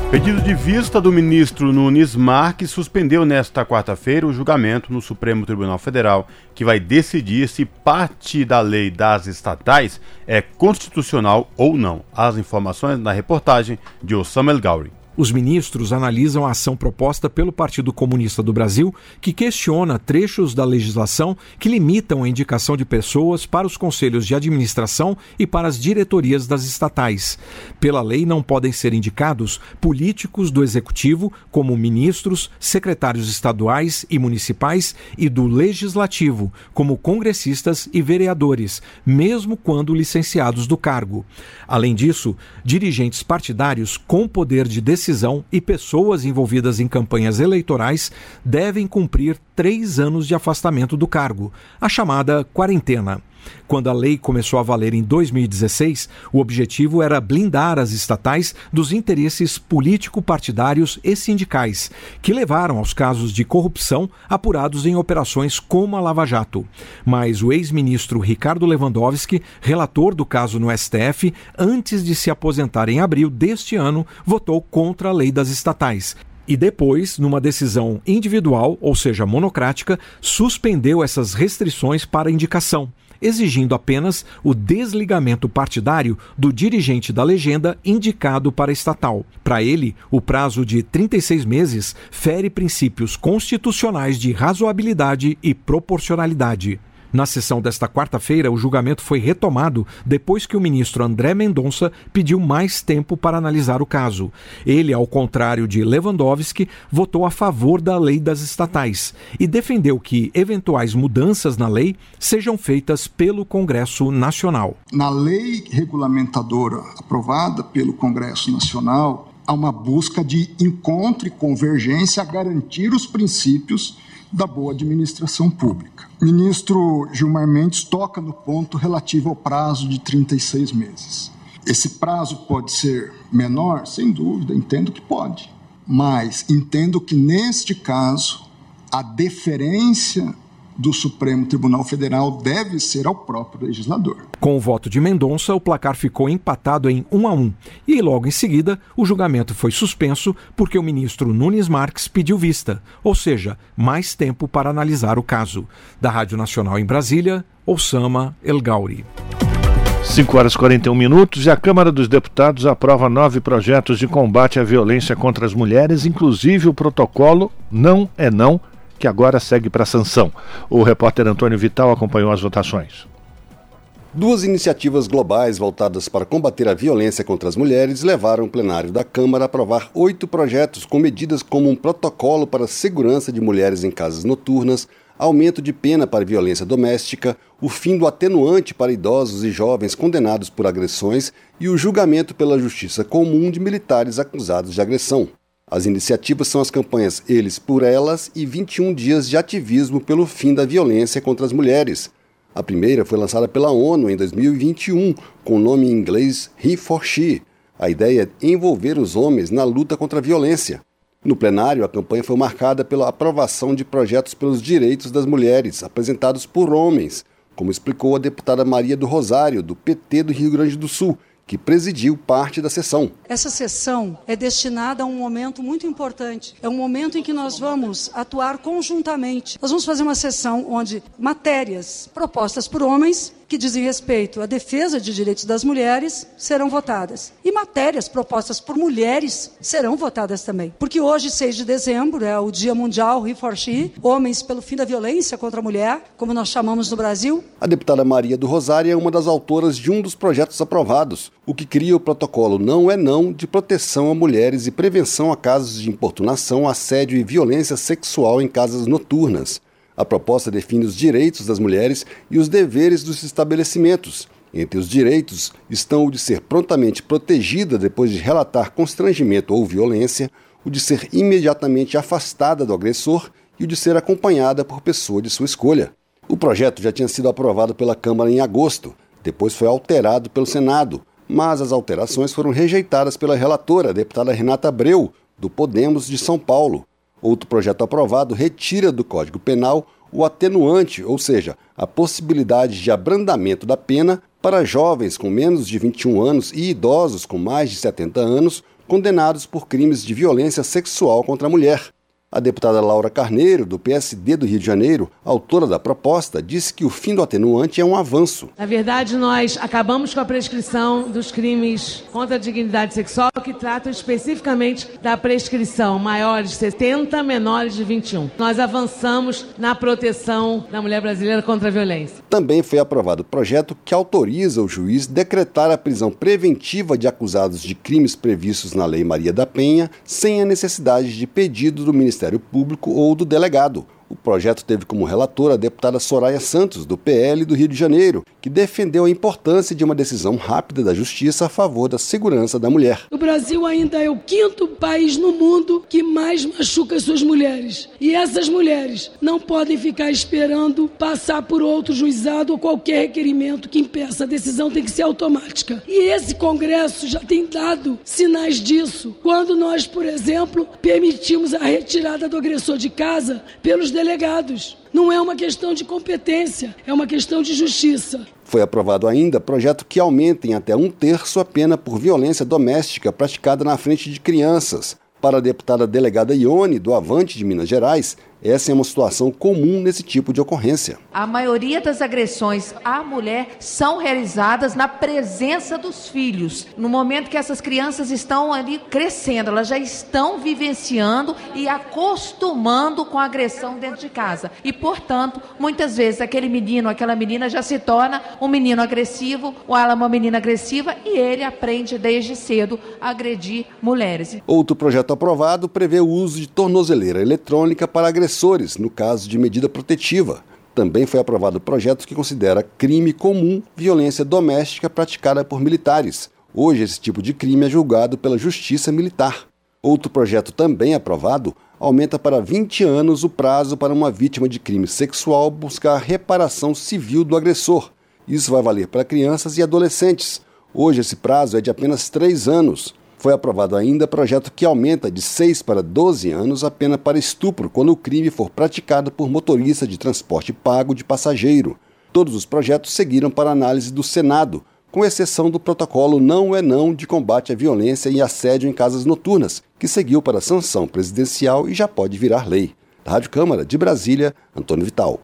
Pedido de vista do ministro Nunes Marques suspendeu nesta quarta-feira o julgamento no Supremo Tribunal Federal, que vai decidir se parte da lei das estatais é constitucional ou não. As informações na reportagem de Osama El Gauri. Os ministros analisam a ação proposta pelo Partido Comunista do Brasil, que questiona trechos da legislação que limitam a indicação de pessoas para os conselhos de administração e para as diretorias das estatais. Pela lei, não podem ser indicados políticos do executivo, como ministros, secretários estaduais e municipais, e do legislativo, como congressistas e vereadores, mesmo quando licenciados do cargo. Além disso, dirigentes partidários com poder de decisão decisão e pessoas envolvidas em campanhas eleitorais devem cumprir três anos de afastamento do cargo, a chamada quarentena. Quando a lei começou a valer em 2016, o objetivo era blindar as estatais dos interesses político-partidários e sindicais, que levaram aos casos de corrupção apurados em operações como a Lava Jato. Mas o ex-ministro Ricardo Lewandowski, relator do caso no STF, antes de se aposentar em abril deste ano, votou contra a lei das estatais e depois, numa decisão individual, ou seja, monocrática, suspendeu essas restrições para indicação, exigindo apenas o desligamento partidário do dirigente da legenda indicado para estatal. Para ele, o prazo de 36 meses fere princípios constitucionais de razoabilidade e proporcionalidade. Na sessão desta quarta-feira, o julgamento foi retomado depois que o ministro André Mendonça pediu mais tempo para analisar o caso. Ele, ao contrário de Lewandowski, votou a favor da lei das estatais e defendeu que eventuais mudanças na lei sejam feitas pelo Congresso Nacional. Na lei regulamentadora aprovada pelo Congresso Nacional, há uma busca de encontro e convergência a garantir os princípios da boa administração pública. O ministro Gilmar Mendes toca no ponto relativo ao prazo de 36 meses. Esse prazo pode ser menor? Sem dúvida, entendo que pode. Mas entendo que, neste caso, a deferência do Supremo Tribunal Federal deve ser ao próprio legislador. Com o voto de Mendonça, o placar ficou empatado em 1 a 1 e logo em seguida o julgamento foi suspenso porque o ministro Nunes Marques pediu vista, ou seja, mais tempo para analisar o caso. Da Rádio Nacional em Brasília, Osama El Gauri. 5 horas e 41 minutos e a Câmara dos Deputados aprova nove projetos de combate à violência contra as mulheres, inclusive o protocolo Não é Não que agora segue para sanção. O repórter Antônio Vital acompanhou as votações. Duas iniciativas globais voltadas para combater a violência contra as mulheres levaram o plenário da Câmara a aprovar oito projetos com medidas como um protocolo para a segurança de mulheres em casas noturnas, aumento de pena para violência doméstica, o fim do atenuante para idosos e jovens condenados por agressões e o julgamento pela justiça comum de militares acusados de agressão. As iniciativas são as campanhas Eles por Elas e 21 Dias de Ativismo pelo Fim da Violência contra as Mulheres. A primeira foi lançada pela ONU em 2021, com o nome em inglês He for She. A ideia é envolver os homens na luta contra a violência. No plenário, a campanha foi marcada pela aprovação de projetos pelos direitos das mulheres, apresentados por homens, como explicou a deputada Maria do Rosário, do PT do Rio Grande do Sul, que presidiu parte da sessão. Essa sessão é destinada a um momento muito importante. É um momento em que nós vamos atuar conjuntamente. Nós vamos fazer uma sessão onde matérias propostas por homens que dizem respeito à defesa de direitos das mulheres serão votadas. E matérias propostas por mulheres serão votadas também. Porque hoje, 6 de dezembro, é o Dia Mundial He for She, Homens pelo Fim da Violência contra a Mulher, como nós chamamos no Brasil. A deputada Maria do Rosário é uma das autoras de um dos projetos aprovados, o que cria o protocolo Não é Não de proteção a mulheres e prevenção a casos de importunação, assédio e violência sexual em casas noturnas. A proposta define os direitos das mulheres e os deveres dos estabelecimentos. Entre os direitos estão o de ser prontamente protegida depois de relatar constrangimento ou violência, o de ser imediatamente afastada do agressor e o de ser acompanhada por pessoa de sua escolha. O projeto já tinha sido aprovado pela Câmara em agosto, depois foi alterado pelo Senado, mas as alterações foram rejeitadas pela relatora, a deputada Renata Abreu, do Podemos de São Paulo. Outro projeto aprovado retira do Código Penal o atenuante, ou seja, a possibilidade de abrandamento da pena para jovens com menos de 21 anos e idosos com mais de 70 anos condenados por crimes de violência sexual contra a mulher. A deputada Laura Carneiro, do PSD do Rio de Janeiro, autora da proposta, disse que o fim do atenuante é um avanço. Na verdade, nós acabamos com a prescrição dos crimes contra a dignidade sexual, que tratam especificamente da prescrição maiores de 70, menores de 21. Nós avançamos na proteção da mulher brasileira contra a violência. Também foi aprovado o projeto que autoriza o juiz decretar a prisão preventiva de acusados de crimes previstos na Lei Maria da Penha, sem a necessidade de pedido do Ministério Ministério Público ou do delegado. O projeto teve como relatora a deputada Soraya Santos, do PL do Rio de Janeiro, que defendeu a importância de uma decisão rápida da Justiça a favor da segurança da mulher. O Brasil ainda é o quinto país no mundo que mais machuca suas mulheres. E essas mulheres não podem ficar esperando passar por outro juizado ou qualquer requerimento que impeça. A decisão tem que ser automática. E esse Congresso já tem dado sinais disso. Quando nós, por exemplo, permitimos a retirada do agressor de casa pelos delegados. Não é uma questão de competência, é uma questão de justiça. Foi aprovado ainda projeto que aumenta em até um terço a pena por violência doméstica praticada na frente de crianças. Para a deputada delegada Ione, do Avante de Minas Gerais, essa é uma situação comum nesse tipo de ocorrência. A maioria das agressões à mulher são realizadas na presença dos filhos. No momento que essas crianças estão ali crescendo, elas já estão vivenciando e acostumando com a agressão dentro de casa. E, portanto, muitas vezes aquele menino, aquela menina já se torna um menino agressivo ou ela é uma menina agressiva e ele aprende desde cedo a agredir mulheres. Outro projeto aprovado prevê o uso de tornozeleira eletrônica para agressão agressores, no caso de medida protetiva. Também foi aprovado o projeto que considera crime comum violência doméstica praticada por militares. Hoje, esse tipo de crime é julgado pela Justiça Militar. Outro projeto também aprovado aumenta para 20 anos o prazo para uma vítima de crime sexual buscar reparação civil do agressor. Isso vai valer para crianças e adolescentes. Hoje, esse prazo é de apenas 3 anos. Foi aprovado ainda projeto que aumenta de 6 para 12 anos a pena para estupro quando o crime for praticado por motorista de transporte pago de passageiro. Todos os projetos seguiram para análise do Senado, com exceção do protocolo Não é Não de combate à violência e assédio em casas noturnas, que seguiu para sanção presidencial e já pode virar lei. Da Rádio Câmara de Brasília, Antônio Vital.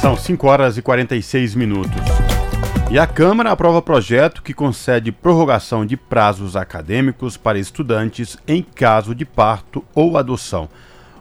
São 5 horas e 46 minutos. E a Câmara aprova projeto que concede prorrogação de prazos acadêmicos para estudantes em caso de parto ou adoção.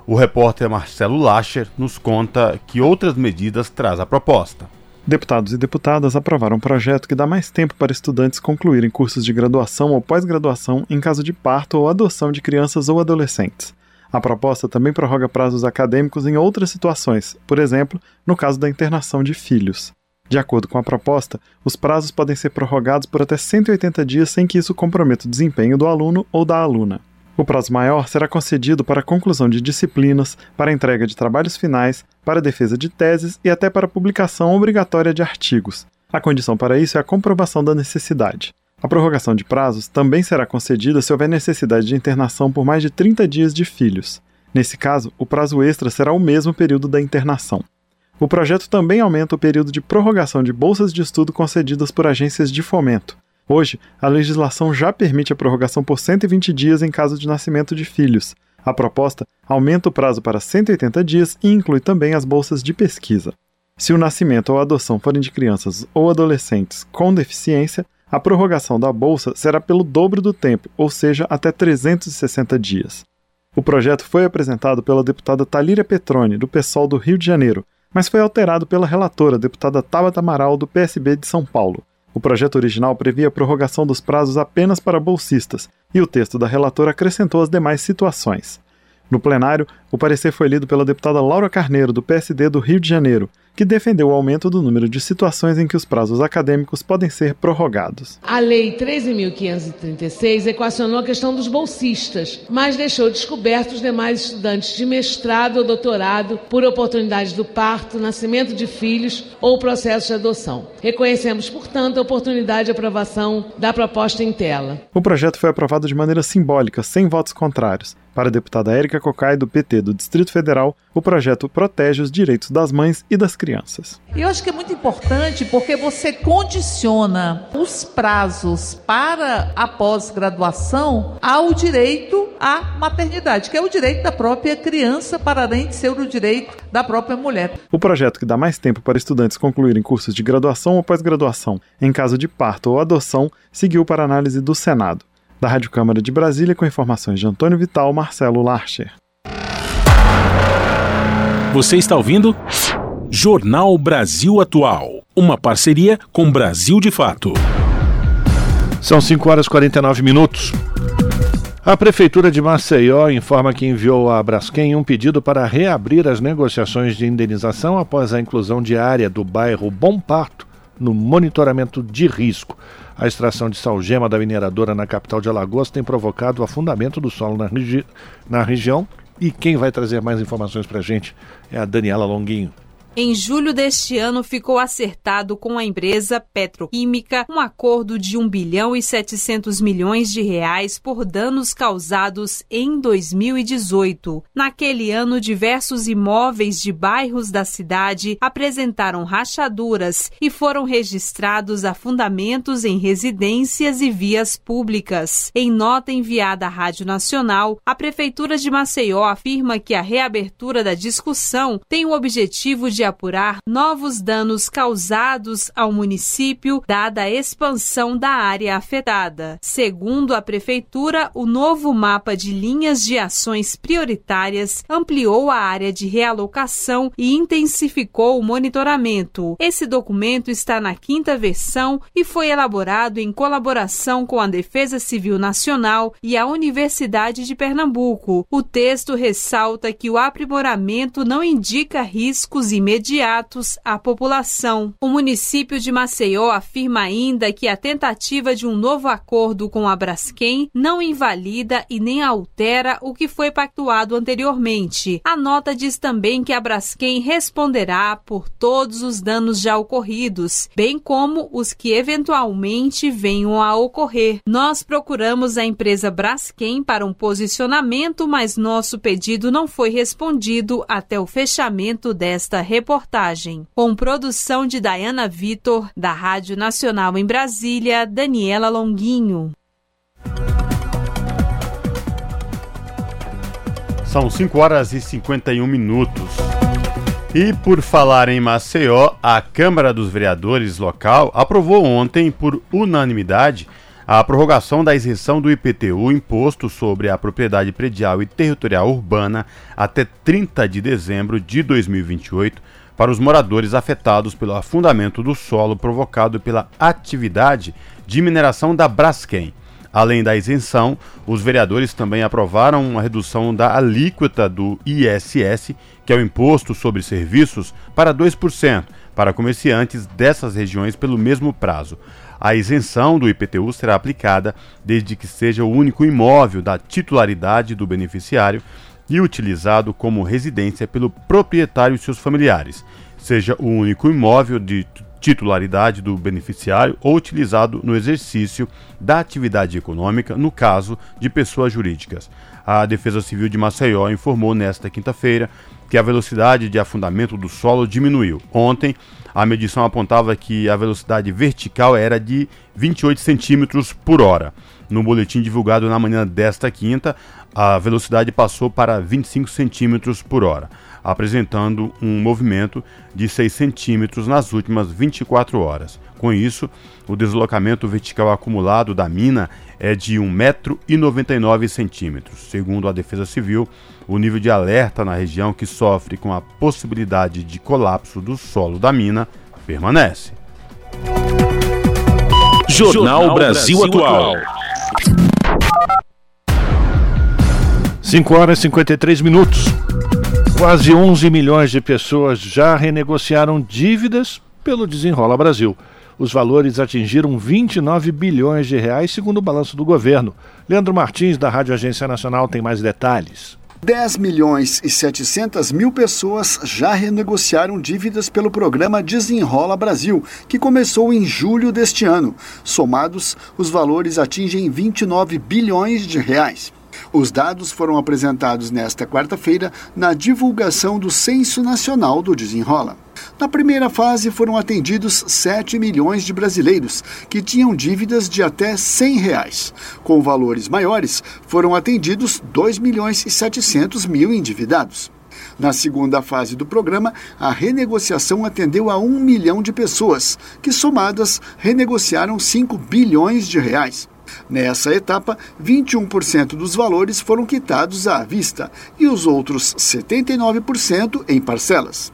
O repórter Marcelo Lacher nos conta que outras medidas traz a proposta. Deputados e deputadas aprovaram um projeto que dá mais tempo para estudantes concluírem cursos de graduação ou pós-graduação em caso de parto ou adoção de crianças ou adolescentes. A proposta também prorroga prazos acadêmicos em outras situações, por exemplo, no caso da internação de filhos. De acordo com a proposta, os prazos podem ser prorrogados por até 180 dias sem que isso comprometa o desempenho do aluno ou da aluna. O prazo maior será concedido para a conclusão de disciplinas, para entrega de trabalhos finais, para defesa de teses e até para publicação obrigatória de artigos. A condição para isso é a comprovação da necessidade. A prorrogação de prazos também será concedida se houver necessidade de internação por mais de 30 dias de filhos. Nesse caso, o prazo extra será o mesmo período da internação. O projeto também aumenta o período de prorrogação de bolsas de estudo concedidas por agências de fomento. Hoje, a legislação já permite a prorrogação por 120 dias em caso de nascimento de filhos. A proposta aumenta o prazo para 180 dias e inclui também as bolsas de pesquisa. Se o nascimento ou a adoção forem de crianças ou adolescentes com deficiência, a prorrogação da bolsa será pelo dobro do tempo, ou seja, até 360 dias. O projeto foi apresentado pela deputada Talíria Petroni, do PSOL do Rio de Janeiro, mas foi alterado pela relatora, deputada Tabata Amaral, do PSB de São Paulo. O projeto original previa a prorrogação dos prazos apenas para bolsistas, e o texto da relatora acrescentou as demais situações. No plenário, o parecer foi lido pela deputada Laura Carneiro, do PSD do Rio de Janeiro, que defendeu o aumento do número de situações em que os prazos acadêmicos podem ser prorrogados. A Lei 13.536 equacionou a questão dos bolsistas, mas deixou descobertos os demais estudantes de mestrado ou doutorado por oportunidade do parto, nascimento de filhos ou processo de adoção. Reconhecemos, portanto, a oportunidade de aprovação da proposta em tela. O projeto foi aprovado de maneira simbólica, sem votos contrários. Para a deputada Érica Cocai, do PT do Distrito Federal, o projeto protege os direitos das mães e das crianças. Eu acho que é muito importante porque você condiciona os prazos para a pós-graduação ao direito à maternidade, que é o direito da própria criança, para além de ser o direito da própria mulher. O projeto que dá mais tempo para estudantes concluírem cursos de graduação ou pós-graduação em caso de parto ou adoção seguiu para análise do Senado. Da Rádio Câmara de Brasília, com informações de Antônio Vital, Marcelo Larcher. Você está ouvindo? Jornal Brasil Atual. Uma parceria com Brasil de Fato. São 5 horas e 49 minutos. A Prefeitura de Maceió informa que enviou à Braskem um pedido para reabrir as negociações de indenização após a inclusão diária do bairro Bom Parto no monitoramento de risco. A extração de salgema da mineradora na capital de Alagoas tem provocado o afundamento do solo na, regi na região. E quem vai trazer mais informações para a gente é a Daniela Longuinho. Em julho deste ano, ficou acertado com a empresa petroquímica um acordo de 1 bilhão e 700 milhões de reais por danos causados em 2018. Naquele ano, diversos imóveis de bairros da cidade apresentaram rachaduras e foram registrados afundamentos em residências e vias públicas. Em nota enviada à Rádio Nacional, a Prefeitura de Maceió afirma que a reabertura da discussão tem o objetivo de de apurar novos danos causados ao município, dada a expansão da área afetada. Segundo a Prefeitura, o novo mapa de linhas de ações prioritárias ampliou a área de realocação e intensificou o monitoramento. Esse documento está na quinta versão e foi elaborado em colaboração com a Defesa Civil Nacional e a Universidade de Pernambuco. O texto ressalta que o aprimoramento não indica riscos imediatos imediatos à população. O município de Maceió afirma ainda que a tentativa de um novo acordo com a Braskem não invalida e nem altera o que foi pactuado anteriormente. A nota diz também que a Braskem responderá por todos os danos já ocorridos, bem como os que eventualmente venham a ocorrer. Nós procuramos a empresa Braskem para um posicionamento, mas nosso pedido não foi respondido até o fechamento desta reportagem reportagem. Com produção de Diana Vitor, da Rádio Nacional em Brasília, Daniela Longuinho. São 5 horas e 51 minutos. E por falar em Maceió, a Câmara dos Vereadores local aprovou ontem, por unanimidade, a prorrogação da isenção do IPTU, imposto sobre a propriedade predial e territorial urbana, até 30 de dezembro de 2028, para os moradores afetados pelo afundamento do solo provocado pela atividade de mineração da Braskem. Além da isenção, os vereadores também aprovaram uma redução da alíquota do ISS, que é o Imposto sobre Serviços, para 2% para comerciantes dessas regiões pelo mesmo prazo. A isenção do IPTU será aplicada desde que seja o único imóvel da titularidade do beneficiário e utilizado como residência pelo proprietário e seus familiares, seja o único imóvel de titularidade do beneficiário ou utilizado no exercício da atividade econômica, no caso de pessoas jurídicas. A Defesa Civil de Maceió informou nesta quinta-feira que a velocidade de afundamento do solo diminuiu. Ontem, a medição apontava que a velocidade vertical era de 28 centímetros por hora. No boletim divulgado na manhã desta quinta, a velocidade passou para 25 centímetros por hora, apresentando um movimento de 6 centímetros nas últimas 24 horas. Com isso, o deslocamento vertical acumulado da mina é de 1,99m. Segundo a Defesa Civil, o nível de alerta na região que sofre com a possibilidade de colapso do solo da mina permanece. Jornal Brasil Atual. 5 horas e 53 minutos. Quase 11 milhões de pessoas já renegociaram dívidas pelo Desenrola Brasil. Os valores atingiram 29 bilhões de reais, segundo o balanço do governo. Leandro Martins, da Rádio Agência Nacional, tem mais detalhes. 10 milhões e 700 mil pessoas já renegociaram dívidas pelo programa Desenrola Brasil, que começou em julho deste ano. Somados, os valores atingem 29 bilhões de reais. Os dados foram apresentados nesta quarta-feira na divulgação do Censo Nacional do Desenrola. Na primeira fase foram atendidos 7 milhões de brasileiros que tinham dívidas de até 100 reais. Com valores maiores, foram atendidos 2 milhões e 700 mil endividados. Na segunda fase do programa, a renegociação atendeu a um milhão de pessoas, que somadas renegociaram 5 bilhões de reais. Nessa etapa, 21% dos valores foram quitados à vista e os outros 79% em parcelas.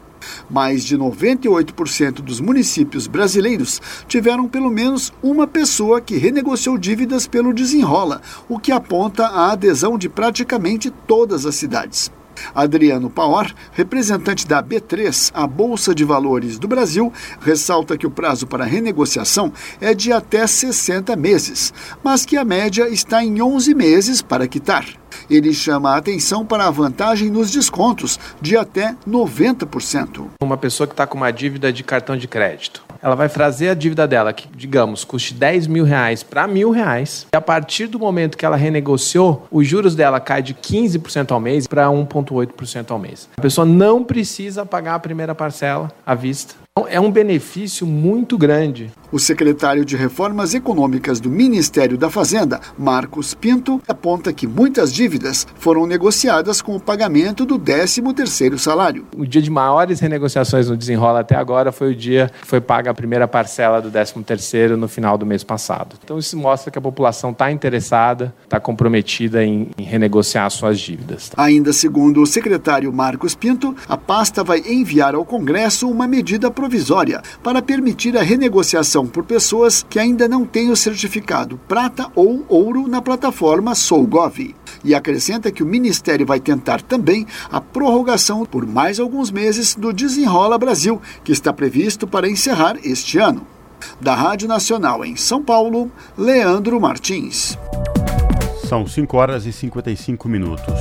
Mais de 98% dos municípios brasileiros tiveram pelo menos uma pessoa que renegociou dívidas pelo desenrola, o que aponta a adesão de praticamente todas as cidades. Adriano Paor, representante da B3, a Bolsa de Valores do Brasil, ressalta que o prazo para renegociação é de até 60 meses, mas que a média está em 11 meses para quitar. Ele chama a atenção para a vantagem nos descontos de até 90%. Uma pessoa que está com uma dívida de cartão de crédito ela vai trazer a dívida dela, que, digamos, custe 10 mil reais para mil reais. E a partir do momento que ela renegociou, os juros dela cai de 15% ao mês para 1,8% ao mês. A pessoa não precisa pagar a primeira parcela à vista. Então, é um benefício muito grande. O secretário de Reformas Econômicas do Ministério da Fazenda, Marcos Pinto, aponta que muitas dívidas foram negociadas com o pagamento do 13º salário. O dia de maiores renegociações no desenrola até agora foi o dia que foi paga a primeira parcela do 13º no final do mês passado. Então isso mostra que a população está interessada, está comprometida em, em renegociar suas dívidas. Ainda segundo o secretário Marcos Pinto, a pasta vai enviar ao Congresso uma medida provisória para permitir a renegociação por pessoas que ainda não têm o certificado prata ou ouro na plataforma SouGov. E acrescenta que o Ministério vai tentar também a prorrogação por mais alguns meses do Desenrola Brasil, que está previsto para encerrar este ano. Da Rádio Nacional em São Paulo, Leandro Martins. São 5 horas e 55 minutos.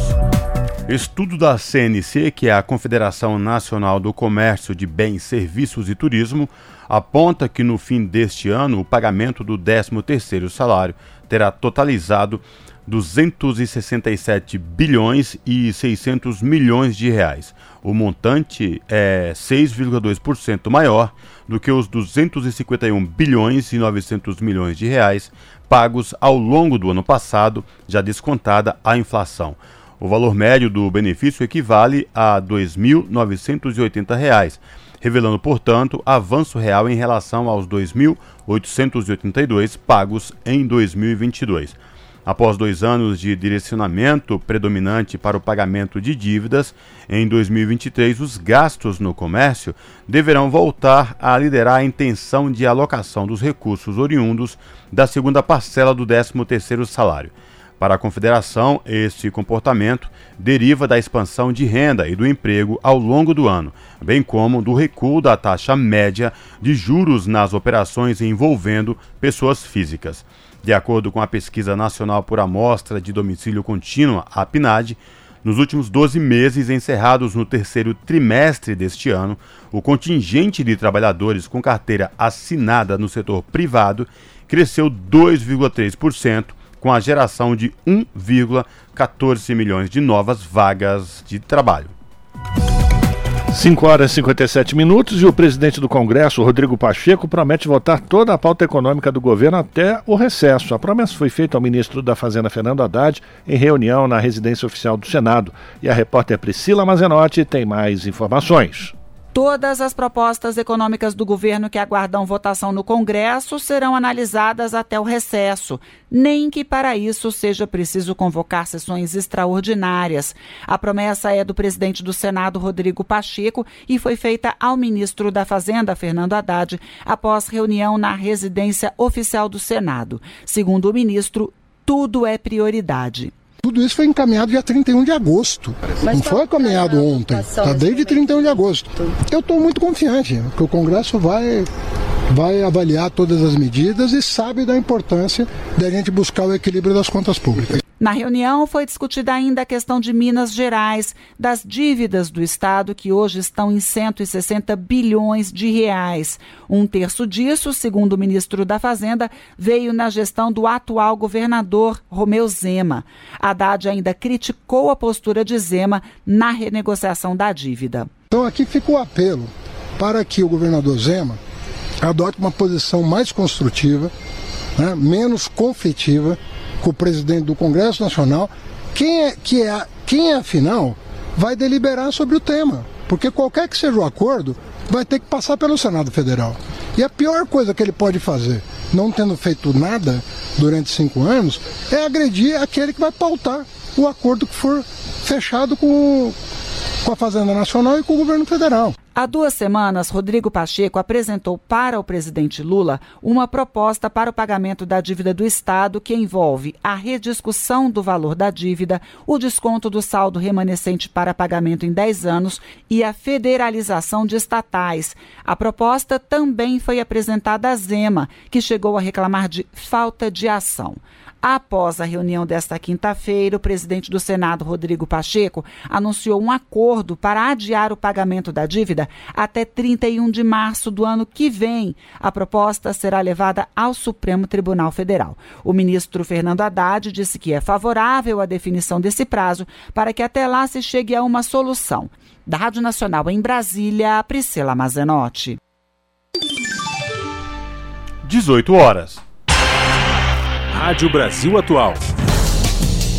Estudo da CNC, que é a Confederação Nacional do Comércio de Bens, Serviços e Turismo, aponta que no fim deste ano o pagamento do 13º salário terá totalizado 267 bilhões e 600 milhões de reais. O montante é 6,2% maior do que os 251 bilhões e 900 milhões de reais pagos ao longo do ano passado, já descontada a inflação. O valor médio do benefício equivale a R$ 2.980, revelando, portanto, avanço real em relação aos R$ 2.882 pagos em 2022. Após dois anos de direcionamento predominante para o pagamento de dívidas, em 2023 os gastos no comércio deverão voltar a liderar a intenção de alocação dos recursos oriundos da segunda parcela do 13º salário. Para a Confederação, este comportamento deriva da expansão de renda e do emprego ao longo do ano, bem como do recuo da taxa média de juros nas operações envolvendo pessoas físicas. De acordo com a Pesquisa Nacional por Amostra de Domicílio Contínua, a PNAD, nos últimos 12 meses encerrados no terceiro trimestre deste ano, o contingente de trabalhadores com carteira assinada no setor privado cresceu 2,3% com a geração de 1,14 milhões de novas vagas de trabalho. 5 horas e 57 minutos e o presidente do Congresso, Rodrigo Pacheco, promete votar toda a pauta econômica do governo até o recesso. A promessa foi feita ao ministro da Fazenda, Fernando Haddad, em reunião na residência oficial do Senado. E a repórter Priscila Mazenotti tem mais informações. Todas as propostas econômicas do governo que aguardam votação no Congresso serão analisadas até o recesso, nem que para isso seja preciso convocar sessões extraordinárias. A promessa é do presidente do Senado, Rodrigo Pacheco, e foi feita ao ministro da Fazenda, Fernando Haddad, após reunião na residência oficial do Senado. Segundo o ministro, tudo é prioridade. Tudo isso foi encaminhado dia 31 de agosto. Mas não foi encaminhado ontem. Está desde 31 de agosto. Eu estou muito confiante que o Congresso vai vai avaliar todas as medidas e sabe da importância da gente buscar o equilíbrio das contas públicas. Na reunião foi discutida ainda a questão de Minas Gerais, das dívidas do Estado, que hoje estão em 160 bilhões de reais. Um terço disso, segundo o ministro da Fazenda, veio na gestão do atual governador Romeu Zema. Haddad ainda criticou a postura de Zema na renegociação da dívida. Então aqui fica o apelo para que o governador Zema adote uma posição mais construtiva, né, menos conflitiva com o presidente do Congresso Nacional, quem é, que é, quem é afinal vai deliberar sobre o tema. Porque qualquer que seja o acordo, vai ter que passar pelo Senado Federal. E a pior coisa que ele pode fazer, não tendo feito nada durante cinco anos, é agredir aquele que vai pautar o acordo que for fechado com, com a Fazenda Nacional e com o governo federal. Há duas semanas, Rodrigo Pacheco apresentou para o presidente Lula uma proposta para o pagamento da dívida do Estado que envolve a rediscussão do valor da dívida, o desconto do saldo remanescente para pagamento em 10 anos e a federalização de estatais. A proposta também foi apresentada à Zema, que chegou a reclamar de falta de ação. Após a reunião desta quinta-feira, o presidente do Senado, Rodrigo Pacheco, anunciou um acordo para adiar o pagamento da dívida até 31 de março do ano que vem. A proposta será levada ao Supremo Tribunal Federal. O ministro Fernando Haddad disse que é favorável à definição desse prazo para que até lá se chegue a uma solução. Da Rádio Nacional em Brasília, Priscila Mazenotti. 18 horas. Rádio Brasil Atual.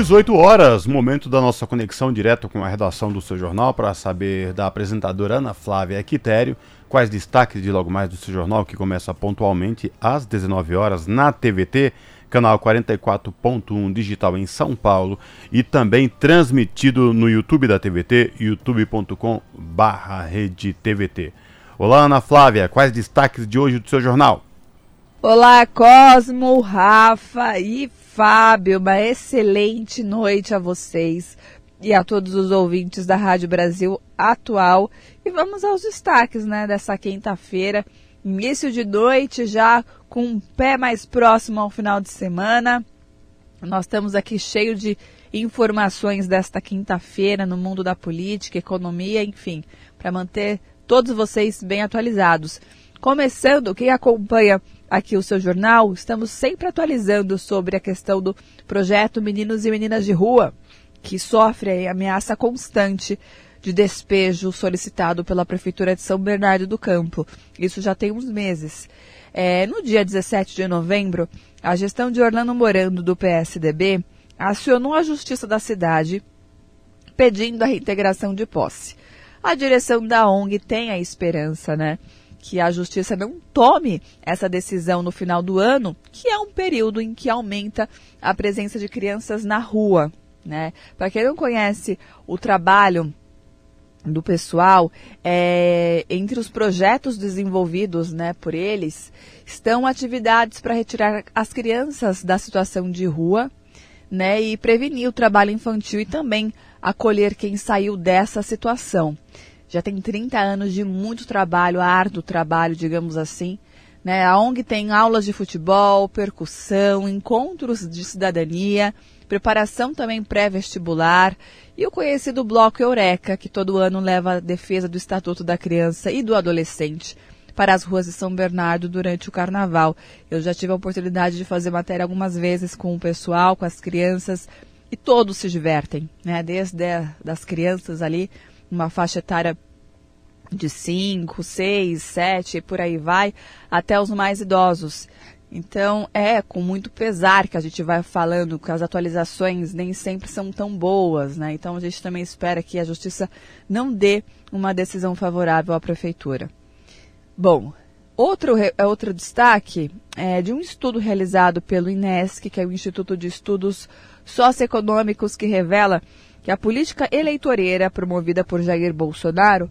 18 horas, momento da nossa conexão direto com a redação do seu jornal para saber da apresentadora Ana Flávia Quitério quais destaques de logo mais do seu jornal que começa pontualmente às 19 horas na TVT, canal 44.1 digital em São Paulo e também transmitido no YouTube da TVT, youtube.com/redetvt. Olá Ana Flávia, quais destaques de hoje do seu jornal? Olá Cosmo, Rafa e Fábio, uma excelente noite a vocês e a todos os ouvintes da Rádio Brasil Atual. E vamos aos destaques né, dessa quinta-feira, início de noite, já com um pé mais próximo ao final de semana. Nós estamos aqui cheio de informações desta quinta-feira no mundo da política, economia, enfim, para manter todos vocês bem atualizados. Começando, quem acompanha aqui o seu jornal, estamos sempre atualizando sobre a questão do projeto Meninos e Meninas de Rua, que sofre a ameaça constante de despejo solicitado pela Prefeitura de São Bernardo do Campo. Isso já tem uns meses. É, no dia 17 de novembro, a gestão de Orlando Morando, do PSDB, acionou a Justiça da cidade pedindo a reintegração de posse. A direção da ONG tem a esperança, né? Que a justiça não tome essa decisão no final do ano, que é um período em que aumenta a presença de crianças na rua. Né? Para quem não conhece o trabalho do pessoal, é, entre os projetos desenvolvidos né, por eles, estão atividades para retirar as crianças da situação de rua né, e prevenir o trabalho infantil e também acolher quem saiu dessa situação já tem 30 anos de muito trabalho, árduo trabalho, digamos assim. Né? A ONG tem aulas de futebol, percussão, encontros de cidadania, preparação também pré-vestibular e o conhecido Bloco Eureka, que todo ano leva a defesa do Estatuto da Criança e do Adolescente para as ruas de São Bernardo durante o carnaval. Eu já tive a oportunidade de fazer matéria algumas vezes com o pessoal, com as crianças, e todos se divertem, né? Desde as crianças ali uma faixa etária de 5, 6, 7 e por aí vai, até os mais idosos. Então é com muito pesar que a gente vai falando que as atualizações nem sempre são tão boas, né? Então a gente também espera que a justiça não dê uma decisão favorável à prefeitura. Bom, Outro, outro destaque é de um estudo realizado pelo INESC, que é o Instituto de Estudos Socioeconômicos, que revela que a política eleitoreira promovida por Jair Bolsonaro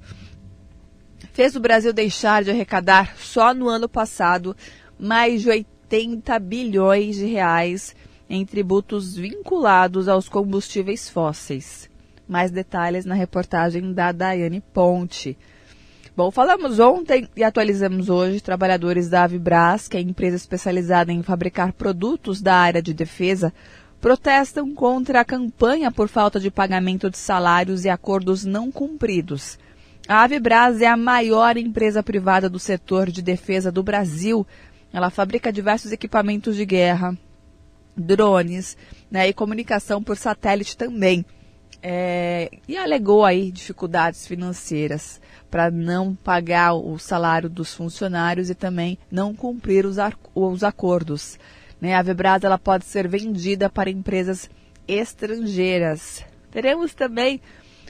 fez o Brasil deixar de arrecadar só no ano passado mais de 80 bilhões de reais em tributos vinculados aos combustíveis fósseis. Mais detalhes na reportagem da Daiane Ponte. Bom, falamos ontem e atualizamos hoje trabalhadores da Avibras, que é empresa especializada em fabricar produtos da área de defesa, protestam contra a campanha por falta de pagamento de salários e acordos não cumpridos. A Avibras é a maior empresa privada do setor de defesa do Brasil. Ela fabrica diversos equipamentos de guerra, drones né, e comunicação por satélite também. É, e alegou aí dificuldades financeiras para não pagar o salário dos funcionários e também não cumprir os, os acordos. Né? A Vebras ela pode ser vendida para empresas estrangeiras. Teremos também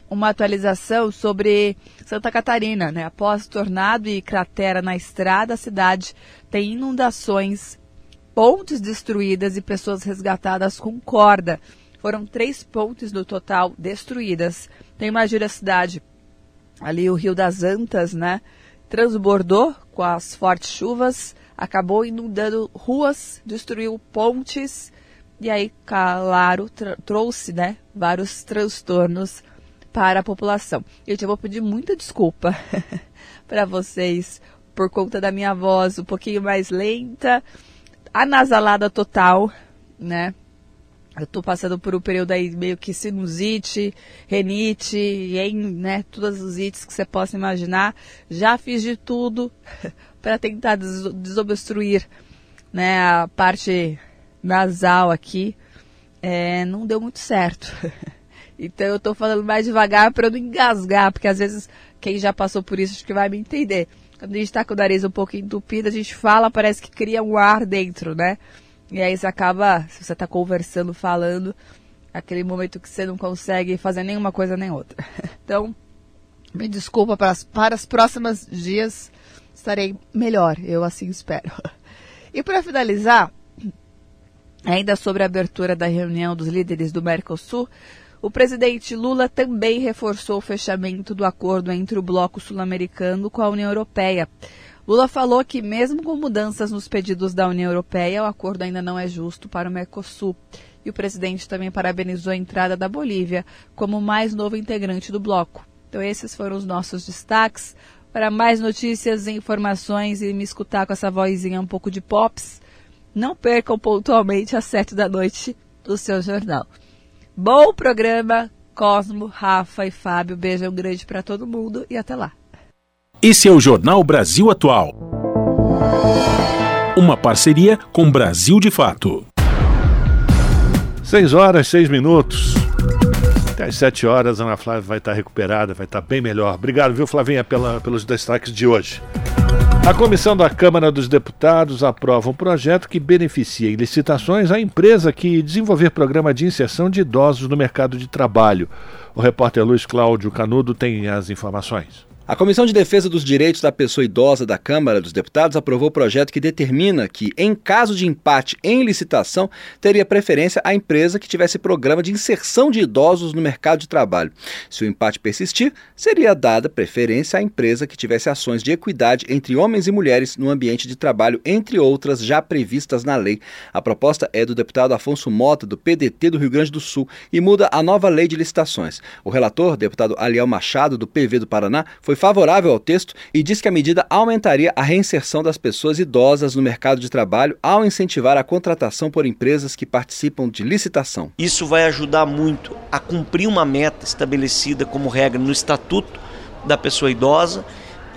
uma atualização sobre Santa Catarina. Né? Após tornado e cratera na estrada, a cidade tem inundações, pontes destruídas e pessoas resgatadas com corda. Foram três pontes no total destruídas. Tem uma gira cidade, ali o Rio das Antas, né? Transbordou com as fortes chuvas acabou inundando ruas, destruiu pontes e aí, claro, trouxe né, vários transtornos para a população. Eu vou pedir muita desculpa para vocês por conta da minha voz um pouquinho mais lenta, anasalada total, né? Eu tô passando por um período aí meio que sinusite, renite, em, né, todas os ites que você possa imaginar. Já fiz de tudo para tentar des desobstruir né, a parte nasal aqui, é, não deu muito certo. então eu estou falando mais devagar para não engasgar, porque às vezes quem já passou por isso acho que vai me entender. Quando a gente está com o nariz um pouco entupido, a gente fala, parece que cria um ar dentro, né? E aí você acaba, se você está conversando, falando, aquele momento que você não consegue fazer nenhuma coisa nem outra. Então, me desculpa para as, para os próximos dias estarei melhor, eu assim espero. E para finalizar, ainda sobre a abertura da reunião dos líderes do Mercosul, o presidente Lula também reforçou o fechamento do acordo entre o bloco sul-americano com a União Europeia. Lula falou que, mesmo com mudanças nos pedidos da União Europeia, o acordo ainda não é justo para o Mercosul. E o presidente também parabenizou a entrada da Bolívia como mais novo integrante do bloco. Então, esses foram os nossos destaques. Para mais notícias e informações e me escutar com essa vozinha um pouco de pops, não percam pontualmente às sete da noite do seu jornal. Bom programa, Cosmo, Rafa e Fábio. Beijão grande para todo mundo e até lá. Esse é o Jornal Brasil Atual. Uma parceria com Brasil de Fato. Seis horas, seis minutos. Até às 7 horas, a Ana Flávia vai estar recuperada, vai estar bem melhor. Obrigado, viu, Flavinha, pela, pelos destaques de hoje. A comissão da Câmara dos Deputados aprova um projeto que beneficia em licitações a empresa que desenvolver programa de inserção de idosos no mercado de trabalho. O repórter Luiz Cláudio Canudo tem as informações. A Comissão de Defesa dos Direitos da Pessoa Idosa da Câmara dos Deputados aprovou o projeto que determina que, em caso de empate em licitação, teria preferência a empresa que tivesse programa de inserção de idosos no mercado de trabalho. Se o empate persistir, seria dada preferência à empresa que tivesse ações de equidade entre homens e mulheres no ambiente de trabalho, entre outras já previstas na lei. A proposta é do deputado Afonso Mota, do PDT do Rio Grande do Sul, e muda a nova lei de licitações. O relator, deputado Aliel Machado, do PV do Paraná, foi favorável ao texto e diz que a medida aumentaria a reinserção das pessoas idosas no mercado de trabalho ao incentivar a contratação por empresas que participam de licitação. Isso vai ajudar muito a cumprir uma meta estabelecida como regra no Estatuto da Pessoa Idosa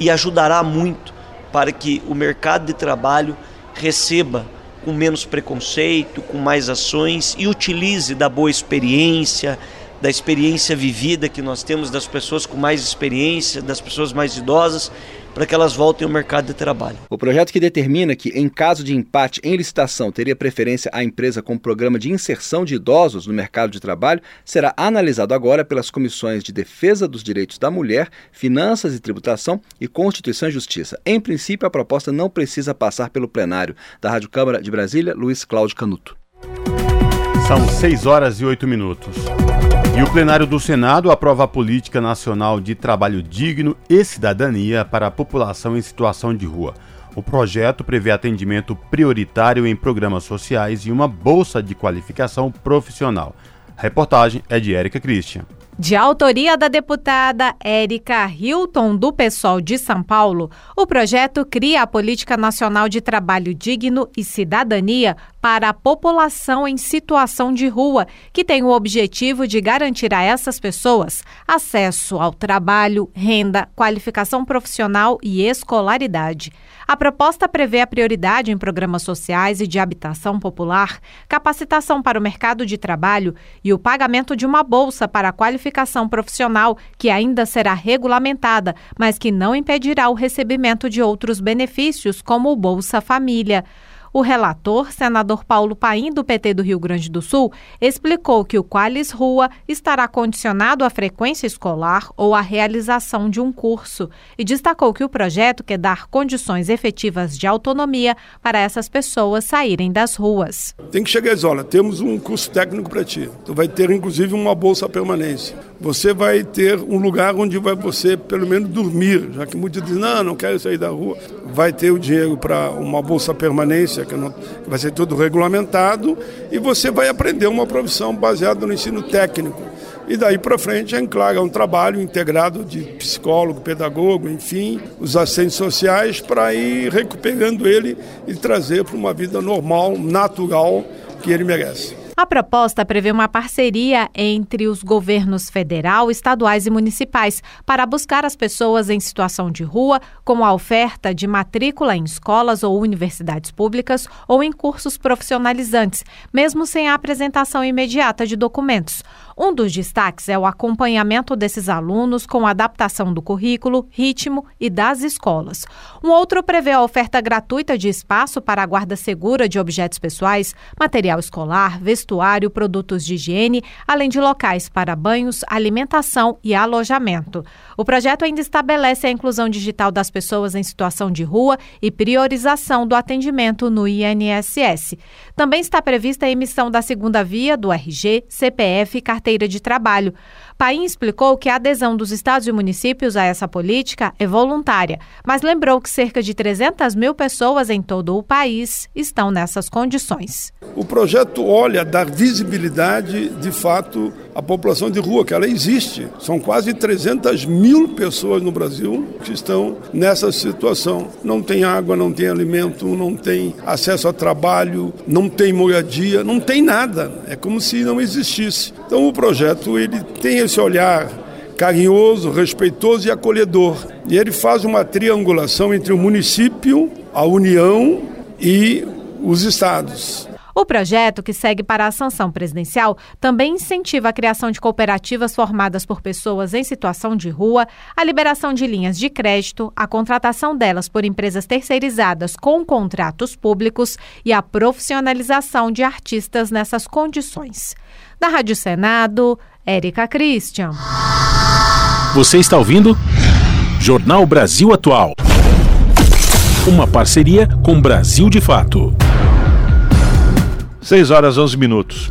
e ajudará muito para que o mercado de trabalho receba com menos preconceito, com mais ações e utilize da boa experiência, da experiência vivida que nós temos das pessoas com mais experiência, das pessoas mais idosas, para que elas voltem ao mercado de trabalho. O projeto que determina que, em caso de empate em licitação, teria preferência a empresa com programa de inserção de idosos no mercado de trabalho será analisado agora pelas comissões de Defesa dos Direitos da Mulher, Finanças e Tributação e Constituição e Justiça. Em princípio, a proposta não precisa passar pelo plenário. Da Rádio Câmara de Brasília, Luiz Cláudio Canuto. São 6 horas e 8 minutos. E o plenário do Senado aprova a Política Nacional de Trabalho Digno e Cidadania para a população em situação de rua. O projeto prevê atendimento prioritário em programas sociais e uma bolsa de qualificação profissional. A reportagem é de Érica Christian. De autoria da deputada Érica Hilton, do PSOL de São Paulo, o projeto cria a Política Nacional de Trabalho Digno e Cidadania para a população em situação de rua, que tem o objetivo de garantir a essas pessoas acesso ao trabalho, renda, qualificação profissional e escolaridade. A proposta prevê a prioridade em programas sociais e de habitação popular, capacitação para o mercado de trabalho e o pagamento de uma bolsa para a qualificação profissional, que ainda será regulamentada, mas que não impedirá o recebimento de outros benefícios, como o Bolsa Família. O relator, senador Paulo Paim, do PT do Rio Grande do Sul, explicou que o Qualis Rua estará condicionado à frequência escolar ou à realização de um curso e destacou que o projeto quer dar condições efetivas de autonomia para essas pessoas saírem das ruas. Tem que chegar e dizer, temos um curso técnico para ti. Tu vai ter, inclusive, uma bolsa permanência. Você vai ter um lugar onde vai você, pelo menos, dormir, já que muitos dizem, não, não quero sair da rua. Vai ter o dinheiro para uma bolsa permanência que, não, que vai ser tudo regulamentado, e você vai aprender uma profissão baseada no ensino técnico. E daí para frente, é claro, é um trabalho integrado de psicólogo, pedagogo, enfim, os assistentes sociais, para ir recuperando ele e trazer para uma vida normal, natural, que ele merece. A proposta prevê uma parceria entre os governos federal, estaduais e municipais para buscar as pessoas em situação de rua, com a oferta de matrícula em escolas ou universidades públicas ou em cursos profissionalizantes, mesmo sem a apresentação imediata de documentos. Um dos destaques é o acompanhamento desses alunos com adaptação do currículo, ritmo e das escolas. Um outro prevê a oferta gratuita de espaço para a guarda segura de objetos pessoais, material escolar, vestuário, produtos de higiene, além de locais para banhos, alimentação e alojamento. O projeto ainda estabelece a inclusão digital das pessoas em situação de rua e priorização do atendimento no INSS. Também está prevista a emissão da segunda via do RG, CPF e carteira de trabalho. Paim explicou que a adesão dos estados e municípios a essa política é voluntária, mas lembrou que cerca de 300 mil pessoas em todo o país estão nessas condições. O projeto olha dar visibilidade, de fato, à população de rua, que ela existe. São quase 300 mil pessoas no Brasil que estão nessa situação. Não tem água, não tem alimento, não tem acesso a trabalho, não tem moradia, não tem nada. É como se não existisse. Então o projeto ele tem esse olhar carinhoso, respeitoso e acolhedor. E ele faz uma triangulação entre o município, a União e os estados. O projeto, que segue para a sanção presidencial, também incentiva a criação de cooperativas formadas por pessoas em situação de rua, a liberação de linhas de crédito, a contratação delas por empresas terceirizadas com contratos públicos e a profissionalização de artistas nessas condições. Da Rádio Senado, Érica Christian. Você está ouvindo? Jornal Brasil Atual. Uma parceria com Brasil de Fato. 6 horas 11 minutos.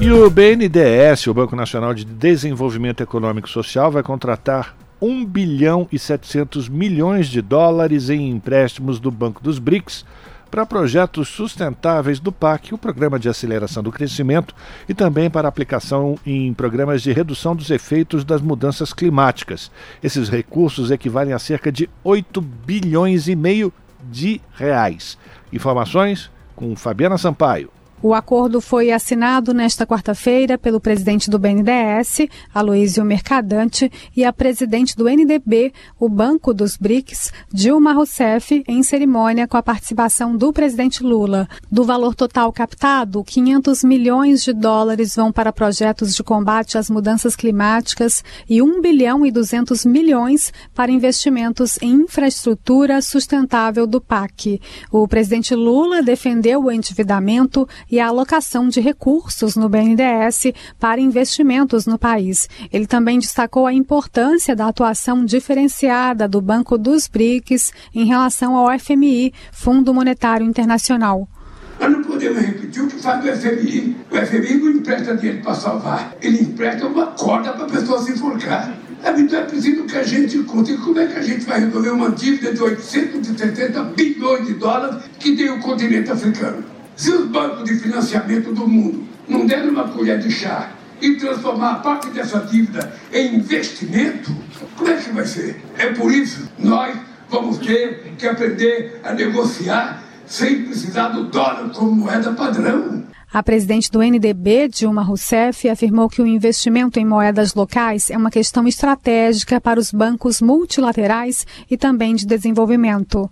E o BNDES, o Banco Nacional de Desenvolvimento Econômico e Social, vai contratar 1 bilhão e 700 milhões de dólares em empréstimos do Banco dos BRICS para projetos sustentáveis do PAC, o Programa de Aceleração do Crescimento, e também para aplicação em programas de redução dos efeitos das mudanças climáticas. Esses recursos equivalem a cerca de 8 bilhões e meio de reais. Informações com Fabiana Sampaio. O acordo foi assinado nesta quarta-feira pelo presidente do BNDES, Aloísio Mercadante, e a presidente do NDB, o Banco dos BRICS, Dilma Rousseff, em cerimônia com a participação do presidente Lula. Do valor total captado, 500 milhões de dólares vão para projetos de combate às mudanças climáticas e 1 bilhão e 200 milhões para investimentos em infraestrutura sustentável do PAC. O presidente Lula defendeu o endividamento e a alocação de recursos no BNDES para investimentos no país. Ele também destacou a importância da atuação diferenciada do Banco dos BRICS em relação ao FMI, Fundo Monetário Internacional. Nós não podemos repetir o que faz o FMI. O FMI não empresta dinheiro para salvar, ele empresta uma corda para a pessoa se enforcar. Então é preciso que a gente conte como é que a gente vai resolver uma dívida de 870 bilhões de dólares que tem o continente africano. Se os bancos de financiamento do mundo não derem uma colher de chá e transformar parte dessa dívida em investimento, como é que vai ser? É por isso nós vamos ter que aprender a negociar sem precisar do dólar como moeda padrão. A presidente do NDB, Dilma Rousseff, afirmou que o investimento em moedas locais é uma questão estratégica para os bancos multilaterais e também de desenvolvimento.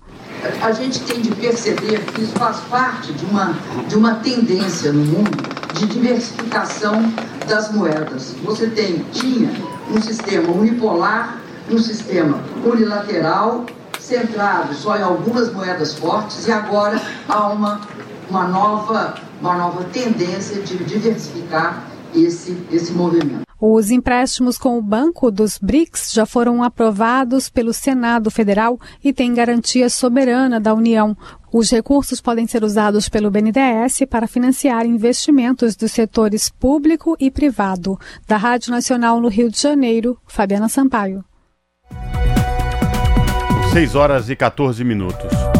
A gente tem de perceber que isso faz parte de uma, de uma tendência no mundo de diversificação das moedas. Você tem, tinha um sistema unipolar, um sistema unilateral, centrado só em algumas moedas fortes, e agora há uma, uma nova uma nova tendência de diversificar esse, esse movimento. Os empréstimos com o Banco dos BRICS já foram aprovados pelo Senado Federal e têm garantia soberana da União. Os recursos podem ser usados pelo BNDES para financiar investimentos dos setores público e privado. Da Rádio Nacional no Rio de Janeiro, Fabiana Sampaio. 6 horas e 14 minutos.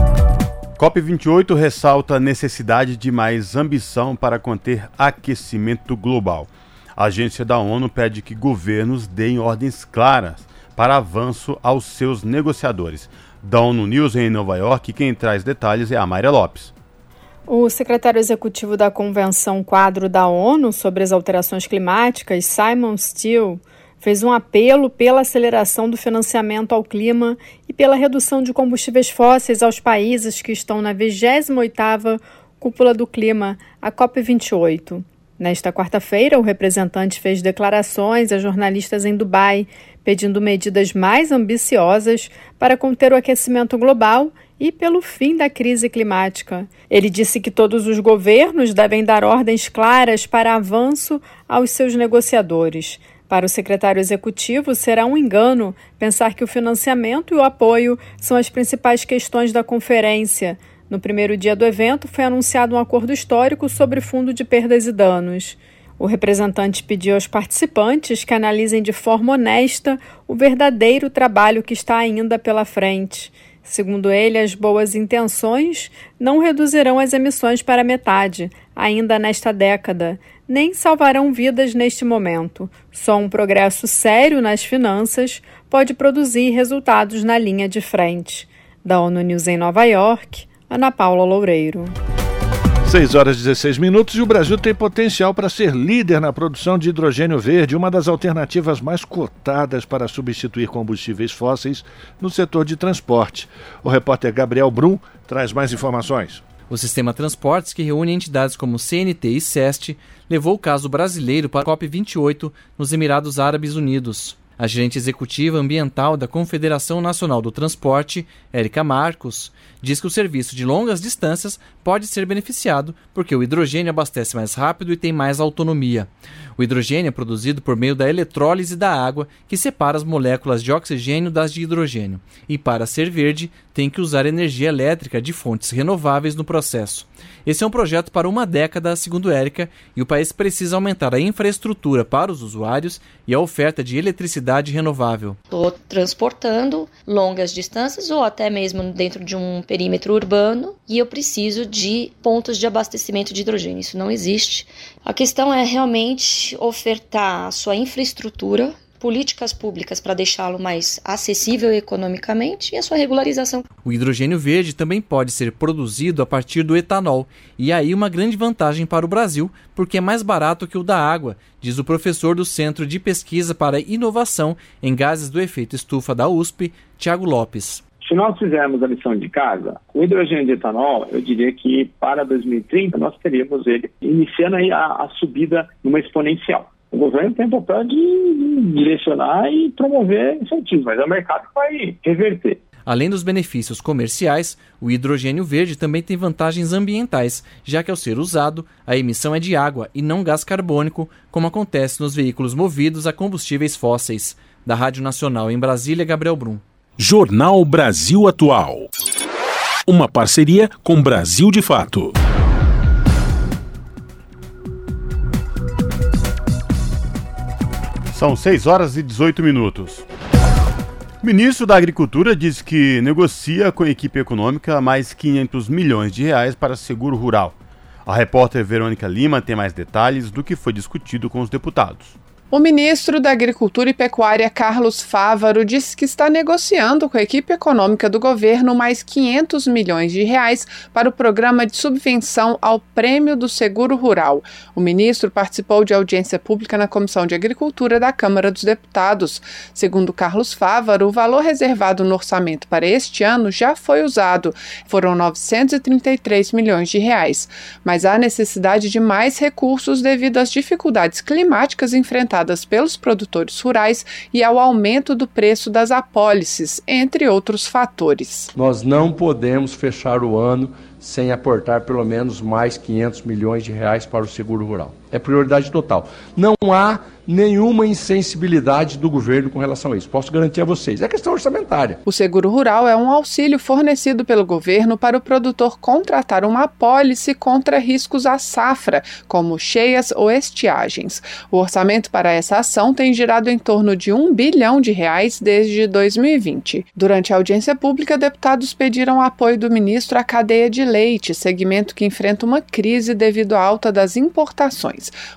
COP28 ressalta a necessidade de mais ambição para conter aquecimento global. A agência da ONU pede que governos deem ordens claras para avanço aos seus negociadores. Da ONU News em Nova York, quem traz detalhes é a Mayra Lopes. O secretário executivo da Convenção Quadro da ONU sobre as Alterações Climáticas, Simon Steele, fez um apelo pela aceleração do financiamento ao clima e pela redução de combustíveis fósseis aos países que estão na 28ª Cúpula do Clima, a COP28. Nesta quarta-feira, o representante fez declarações a jornalistas em Dubai, pedindo medidas mais ambiciosas para conter o aquecimento global e pelo fim da crise climática. Ele disse que todos os governos devem dar ordens claras para avanço aos seus negociadores. Para o secretário executivo, será um engano pensar que o financiamento e o apoio são as principais questões da conferência. No primeiro dia do evento, foi anunciado um acordo histórico sobre fundo de perdas e danos. O representante pediu aos participantes que analisem de forma honesta o verdadeiro trabalho que está ainda pela frente. Segundo ele, as boas intenções não reduzirão as emissões para metade, ainda nesta década, nem salvarão vidas neste momento. Só um progresso sério nas finanças pode produzir resultados na linha de frente. Da ONU News em Nova York, Ana Paula Loureiro. 6 horas e 16 minutos e o Brasil tem potencial para ser líder na produção de hidrogênio verde, uma das alternativas mais cotadas para substituir combustíveis fósseis no setor de transporte. O repórter Gabriel Brum traz mais informações. O sistema Transportes, que reúne entidades como CNT e SEST, levou o caso brasileiro para a COP28 nos Emirados Árabes Unidos. A gerente executiva ambiental da Confederação Nacional do Transporte, Érica Marcos, diz que o serviço de longas distâncias pode ser beneficiado porque o hidrogênio abastece mais rápido e tem mais autonomia. O hidrogênio é produzido por meio da eletrólise da água, que separa as moléculas de oxigênio das de hidrogênio, e para ser verde, tem que usar energia elétrica de fontes renováveis no processo. Esse é um projeto para uma década, segundo Érica, e o país precisa aumentar a infraestrutura para os usuários e a oferta de eletricidade renovável. Estou transportando longas distâncias ou até mesmo dentro de um perímetro urbano e eu preciso de pontos de abastecimento de hidrogênio. Isso não existe. A questão é realmente ofertar a sua infraestrutura políticas públicas para deixá-lo mais acessível economicamente e a sua regularização. O hidrogênio verde também pode ser produzido a partir do etanol, e aí uma grande vantagem para o Brasil, porque é mais barato que o da água, diz o professor do Centro de Pesquisa para Inovação em Gases do Efeito Estufa da USP, Tiago Lopes. Se nós fizermos a lição de casa, o hidrogênio de etanol, eu diria que para 2030 nós teríamos ele iniciando aí a, a subida numa exponencial. O governo tem o papel de direcionar e promover incentivos, mas é o mercado que vai reverter. Além dos benefícios comerciais, o hidrogênio verde também tem vantagens ambientais, já que ao ser usado, a emissão é de água e não gás carbônico, como acontece nos veículos movidos a combustíveis fósseis. Da Rádio Nacional em Brasília, Gabriel Brum. Jornal Brasil Atual. Uma parceria com Brasil de Fato. São 6 horas e 18 minutos. O ministro da Agricultura diz que negocia com a equipe econômica mais 500 milhões de reais para seguro rural. A repórter Verônica Lima tem mais detalhes do que foi discutido com os deputados. O ministro da Agricultura e Pecuária, Carlos Fávaro, disse que está negociando com a equipe econômica do governo mais 500 milhões de reais para o programa de subvenção ao Prêmio do Seguro Rural. O ministro participou de audiência pública na Comissão de Agricultura da Câmara dos Deputados. Segundo Carlos Fávaro, o valor reservado no orçamento para este ano já foi usado. Foram 933 milhões de reais. Mas há necessidade de mais recursos devido às dificuldades climáticas enfrentadas pelos produtores rurais e ao aumento do preço das apólices, entre outros fatores. Nós não podemos fechar o ano sem aportar pelo menos mais 500 milhões de reais para o seguro rural. É prioridade total. Não há nenhuma insensibilidade do governo com relação a isso. Posso garantir a vocês. É questão orçamentária. O seguro rural é um auxílio fornecido pelo governo para o produtor contratar uma apólice contra riscos à safra, como cheias ou estiagens. O orçamento para essa ação tem girado em torno de um bilhão de reais desde 2020. Durante a audiência pública, deputados pediram apoio do ministro à cadeia de leite, segmento que enfrenta uma crise devido à alta das importações.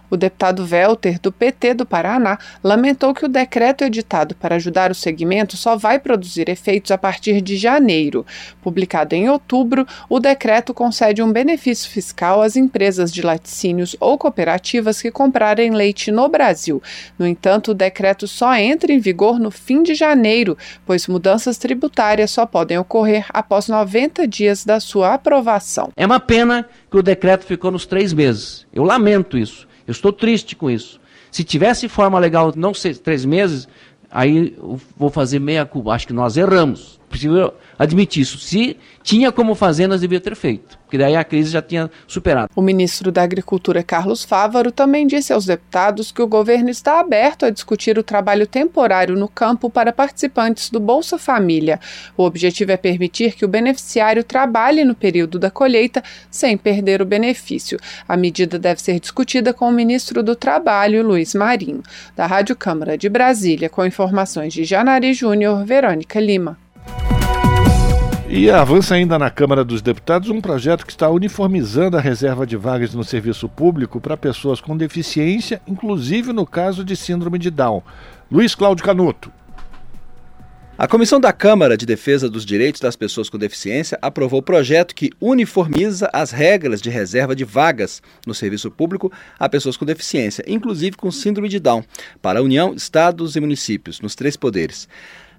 O deputado Welter, do PT do Paraná, lamentou que o decreto editado para ajudar o segmento só vai produzir efeitos a partir de janeiro. Publicado em outubro, o decreto concede um benefício fiscal às empresas de laticínios ou cooperativas que comprarem leite no Brasil. No entanto, o decreto só entra em vigor no fim de janeiro, pois mudanças tributárias só podem ocorrer após 90 dias da sua aprovação. É uma pena que o decreto ficou nos três meses. Eu lamento isso. Eu estou triste com isso. Se tivesse forma legal, não ser três meses, aí eu vou fazer meia culpa. Acho que nós erramos. Preciso admitir isso. Se tinha como fazer, nós devíamos ter feito porque daí a crise já tinha superado. O ministro da Agricultura, Carlos Fávaro, também disse aos deputados que o governo está aberto a discutir o trabalho temporário no campo para participantes do Bolsa Família. O objetivo é permitir que o beneficiário trabalhe no período da colheita sem perder o benefício. A medida deve ser discutida com o ministro do Trabalho, Luiz Marinho. Da Rádio Câmara de Brasília, com informações de Janari Júnior, Verônica Lima. E avança ainda na Câmara dos Deputados um projeto que está uniformizando a reserva de vagas no serviço público para pessoas com deficiência, inclusive no caso de síndrome de Down. Luiz Cláudio Canuto. A Comissão da Câmara de Defesa dos Direitos das Pessoas com Deficiência aprovou o projeto que uniformiza as regras de reserva de vagas no serviço público a pessoas com deficiência, inclusive com síndrome de Down, para a União, Estados e municípios, nos três poderes.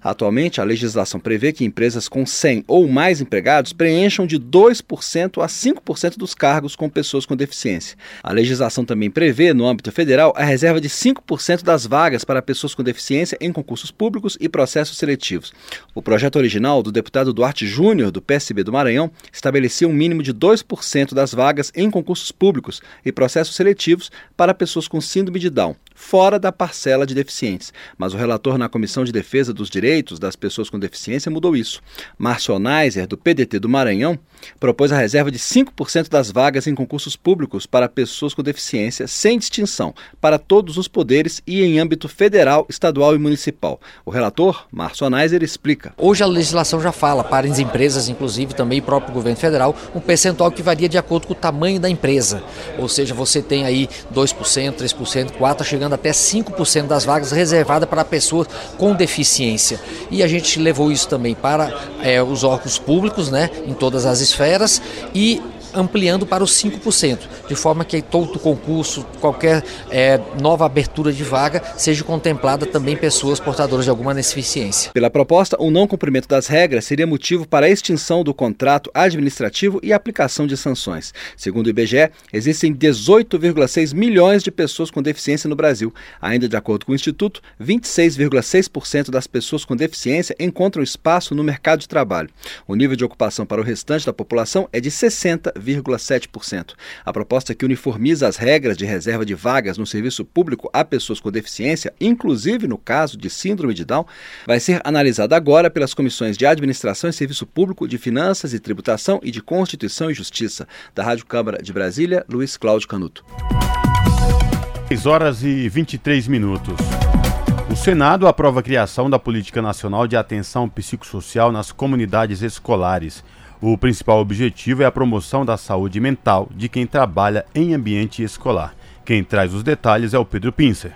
Atualmente, a legislação prevê que empresas com 100 ou mais empregados preencham de 2% a 5% dos cargos com pessoas com deficiência. A legislação também prevê, no âmbito federal, a reserva de 5% das vagas para pessoas com deficiência em concursos públicos e processos seletivos. O projeto original do deputado Duarte Júnior, do PSB do Maranhão, estabelecia um mínimo de 2% das vagas em concursos públicos e processos seletivos para pessoas com síndrome de Down, fora da parcela de deficientes. Mas o relator na Comissão de Defesa dos Direitos direitos das pessoas com deficiência mudou isso. Márcio Neiser, do PDT do Maranhão, propôs a reserva de 5% das vagas em concursos públicos para pessoas com deficiência, sem distinção, para todos os poderes e em âmbito federal, estadual e municipal. O relator, Márcio Neiser, explica. Hoje a legislação já fala para as empresas, inclusive também o próprio governo federal, um percentual que varia de acordo com o tamanho da empresa. Ou seja, você tem aí 2%, 3%, 4%, chegando até 5% das vagas reservadas para pessoas com deficiência. E a gente levou isso também para é, os órgãos públicos, né, em todas as esferas, e ampliando para os 5%, de forma que todo concurso, qualquer é, nova abertura de vaga, seja contemplada também pessoas portadoras de alguma deficiência. Pela proposta, o não cumprimento das regras seria motivo para a extinção do contrato administrativo e aplicação de sanções. Segundo o IBGE, existem 18,6 milhões de pessoas com deficiência no Brasil. Ainda de acordo com o Instituto, 26,6% das pessoas com deficiência encontram espaço no mercado de trabalho. O nível de ocupação para o restante da população é de 60 0,7%. A proposta que uniformiza as regras de reserva de vagas no serviço público a pessoas com deficiência, inclusive no caso de síndrome de Down, vai ser analisada agora pelas comissões de Administração e Serviço Público, de Finanças e Tributação e de Constituição e Justiça. Da Rádio Câmara de Brasília, Luiz Cláudio Canuto. 6 horas e 23 minutos. O Senado aprova a criação da Política Nacional de Atenção Psicossocial nas comunidades escolares. O principal objetivo é a promoção da saúde mental de quem trabalha em ambiente escolar. Quem traz os detalhes é o Pedro Pincer.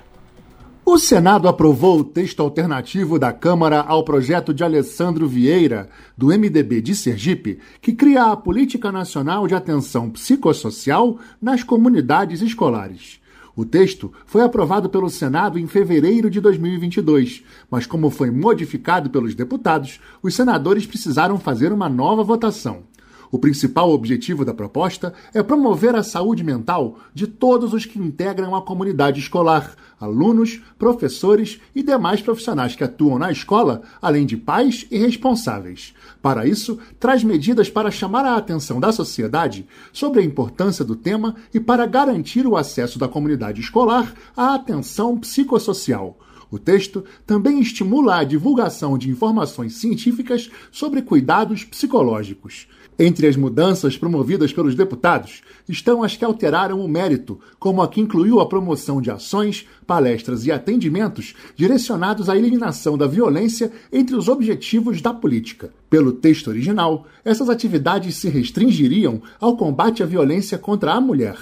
O Senado aprovou o texto alternativo da Câmara ao projeto de Alessandro Vieira, do MDB de Sergipe, que cria a Política Nacional de Atenção Psicossocial nas comunidades escolares. O texto foi aprovado pelo Senado em fevereiro de 2022, mas como foi modificado pelos deputados, os senadores precisaram fazer uma nova votação. O principal objetivo da proposta é promover a saúde mental de todos os que integram a comunidade escolar, alunos, professores e demais profissionais que atuam na escola, além de pais e responsáveis. Para isso, traz medidas para chamar a atenção da sociedade sobre a importância do tema e para garantir o acesso da comunidade escolar à atenção psicossocial. O texto também estimula a divulgação de informações científicas sobre cuidados psicológicos. Entre as mudanças promovidas pelos deputados estão as que alteraram o mérito, como a que incluiu a promoção de ações, palestras e atendimentos direcionados à eliminação da violência entre os objetivos da política. Pelo texto original, essas atividades se restringiriam ao combate à violência contra a mulher.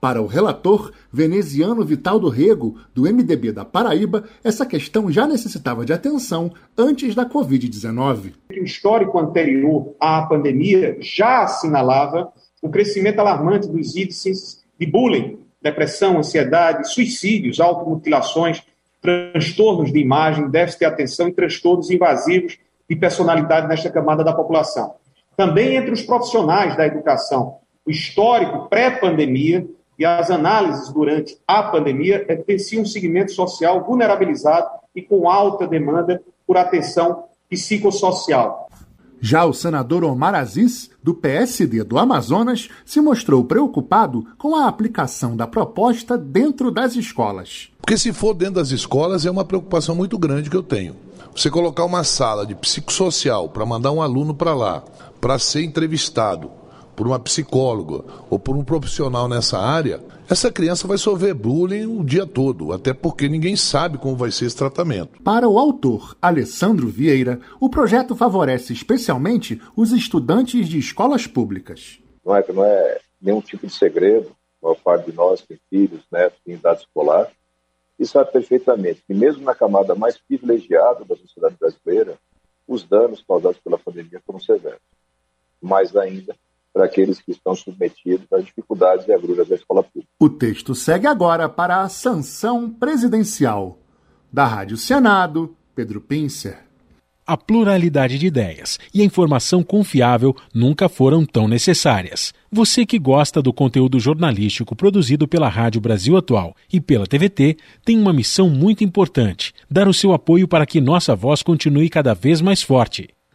Para o relator veneziano Vital do Rego, do MDB da Paraíba, essa questão já necessitava de atenção antes da Covid-19. O histórico anterior à pandemia já assinalava o crescimento alarmante dos índices de bullying, depressão, ansiedade, suicídios, automutilações, transtornos de imagem, déficit de atenção e transtornos invasivos de personalidade nesta camada da população. Também entre os profissionais da educação, o histórico pré-pandemia e as análises durante a pandemia evidenciam um segmento social vulnerabilizado e com alta demanda por atenção psicossocial. Já o senador Omar Aziz, do PSD do Amazonas, se mostrou preocupado com a aplicação da proposta dentro das escolas. Porque se for dentro das escolas é uma preocupação muito grande que eu tenho. Você colocar uma sala de psicossocial para mandar um aluno para lá, para ser entrevistado, por uma psicóloga ou por um profissional nessa área, essa criança vai sofrer bullying o dia todo, até porque ninguém sabe como vai ser esse tratamento. Para o autor Alessandro Vieira, o projeto favorece especialmente os estudantes de escolas públicas. Não é, não é nenhum tipo de segredo, a maior parte de nós tem filhos, netos em idade escolar, e sabe perfeitamente que mesmo na camada mais privilegiada da sociedade brasileira, os danos causados pela pandemia foram severos. Mais ainda, para aqueles que estão submetidos às dificuldades e agruras da escola pública. O texto segue agora para a sanção presidencial. Da Rádio Senado, Pedro Pincer. A pluralidade de ideias e a informação confiável nunca foram tão necessárias. Você que gosta do conteúdo jornalístico produzido pela Rádio Brasil Atual e pela TVT tem uma missão muito importante: dar o seu apoio para que nossa voz continue cada vez mais forte.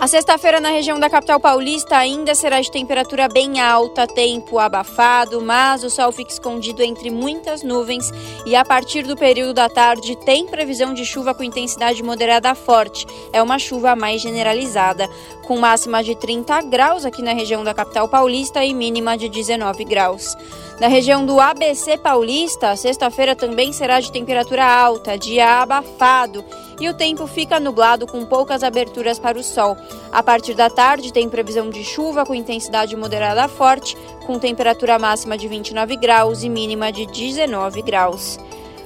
A sexta-feira na região da capital paulista ainda será de temperatura bem alta, tempo abafado, mas o sol fica escondido entre muitas nuvens e a partir do período da tarde tem previsão de chuva com intensidade moderada forte. É uma chuva mais generalizada, com máxima de 30 graus aqui na região da capital paulista e mínima de 19 graus. Na região do ABC Paulista, sexta-feira também será de temperatura alta, dia abafado e o tempo fica nublado com poucas aberturas para o sol. A partir da tarde tem previsão de chuva com intensidade moderada forte, com temperatura máxima de 29 graus e mínima de 19 graus.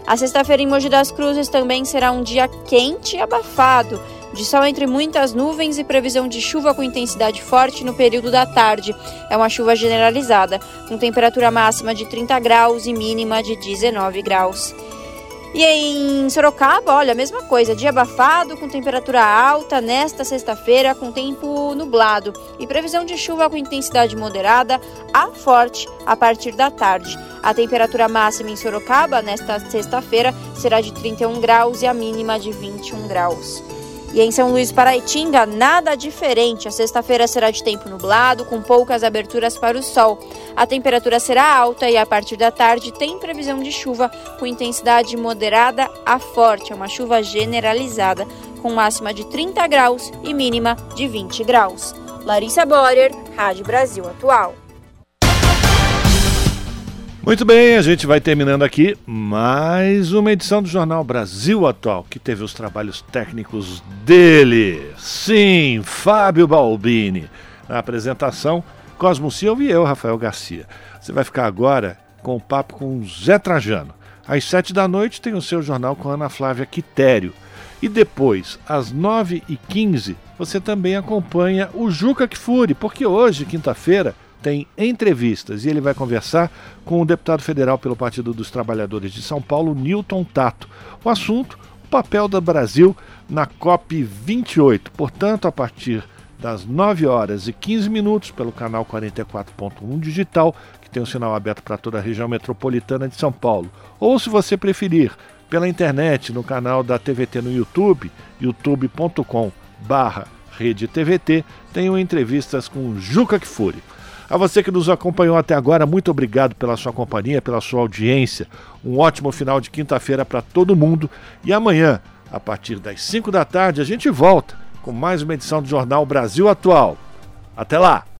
A sexta-feira em Mogi das Cruzes também será um dia quente e abafado de sol entre muitas nuvens e previsão de chuva com intensidade forte no período da tarde. É uma chuva generalizada, com temperatura máxima de 30 graus e mínima de 19 graus. E em Sorocaba, olha, a mesma coisa, dia abafado, com temperatura alta nesta sexta-feira, com tempo nublado e previsão de chuva com intensidade moderada a forte a partir da tarde. A temperatura máxima em Sorocaba nesta sexta-feira será de 31 graus e a mínima de 21 graus. E em São Luís Paraitinga, nada diferente. A sexta-feira será de tempo nublado, com poucas aberturas para o sol. A temperatura será alta e a partir da tarde tem previsão de chuva com intensidade moderada a forte. É uma chuva generalizada, com máxima de 30 graus e mínima de 20 graus. Larissa Borer, Rádio Brasil Atual. Muito bem, a gente vai terminando aqui mais uma edição do Jornal Brasil Atual, que teve os trabalhos técnicos dele. Sim, Fábio Balbini. Na apresentação, Cosmo Silva e eu, Rafael Garcia. Você vai ficar agora com o papo com Zé Trajano. Às sete da noite tem o seu jornal com Ana Flávia Quitério. E depois, às nove e quinze, você também acompanha o Juca Kfouri, porque hoje, quinta-feira, tem entrevistas e ele vai conversar com o deputado federal pelo Partido dos Trabalhadores de São Paulo, Newton Tato. O assunto, o papel do Brasil na COP 28. Portanto, a partir das 9 horas e 15 minutos pelo canal 44.1 digital, que tem o um sinal aberto para toda a região metropolitana de São Paulo. Ou se você preferir, pela internet no canal da TVT no YouTube, youtube.com barra Rede TVT, tenho entrevistas com Juca Kfouri. A você que nos acompanhou até agora, muito obrigado pela sua companhia, pela sua audiência. Um ótimo final de quinta-feira para todo mundo. E amanhã, a partir das 5 da tarde, a gente volta com mais uma edição do Jornal Brasil Atual. Até lá!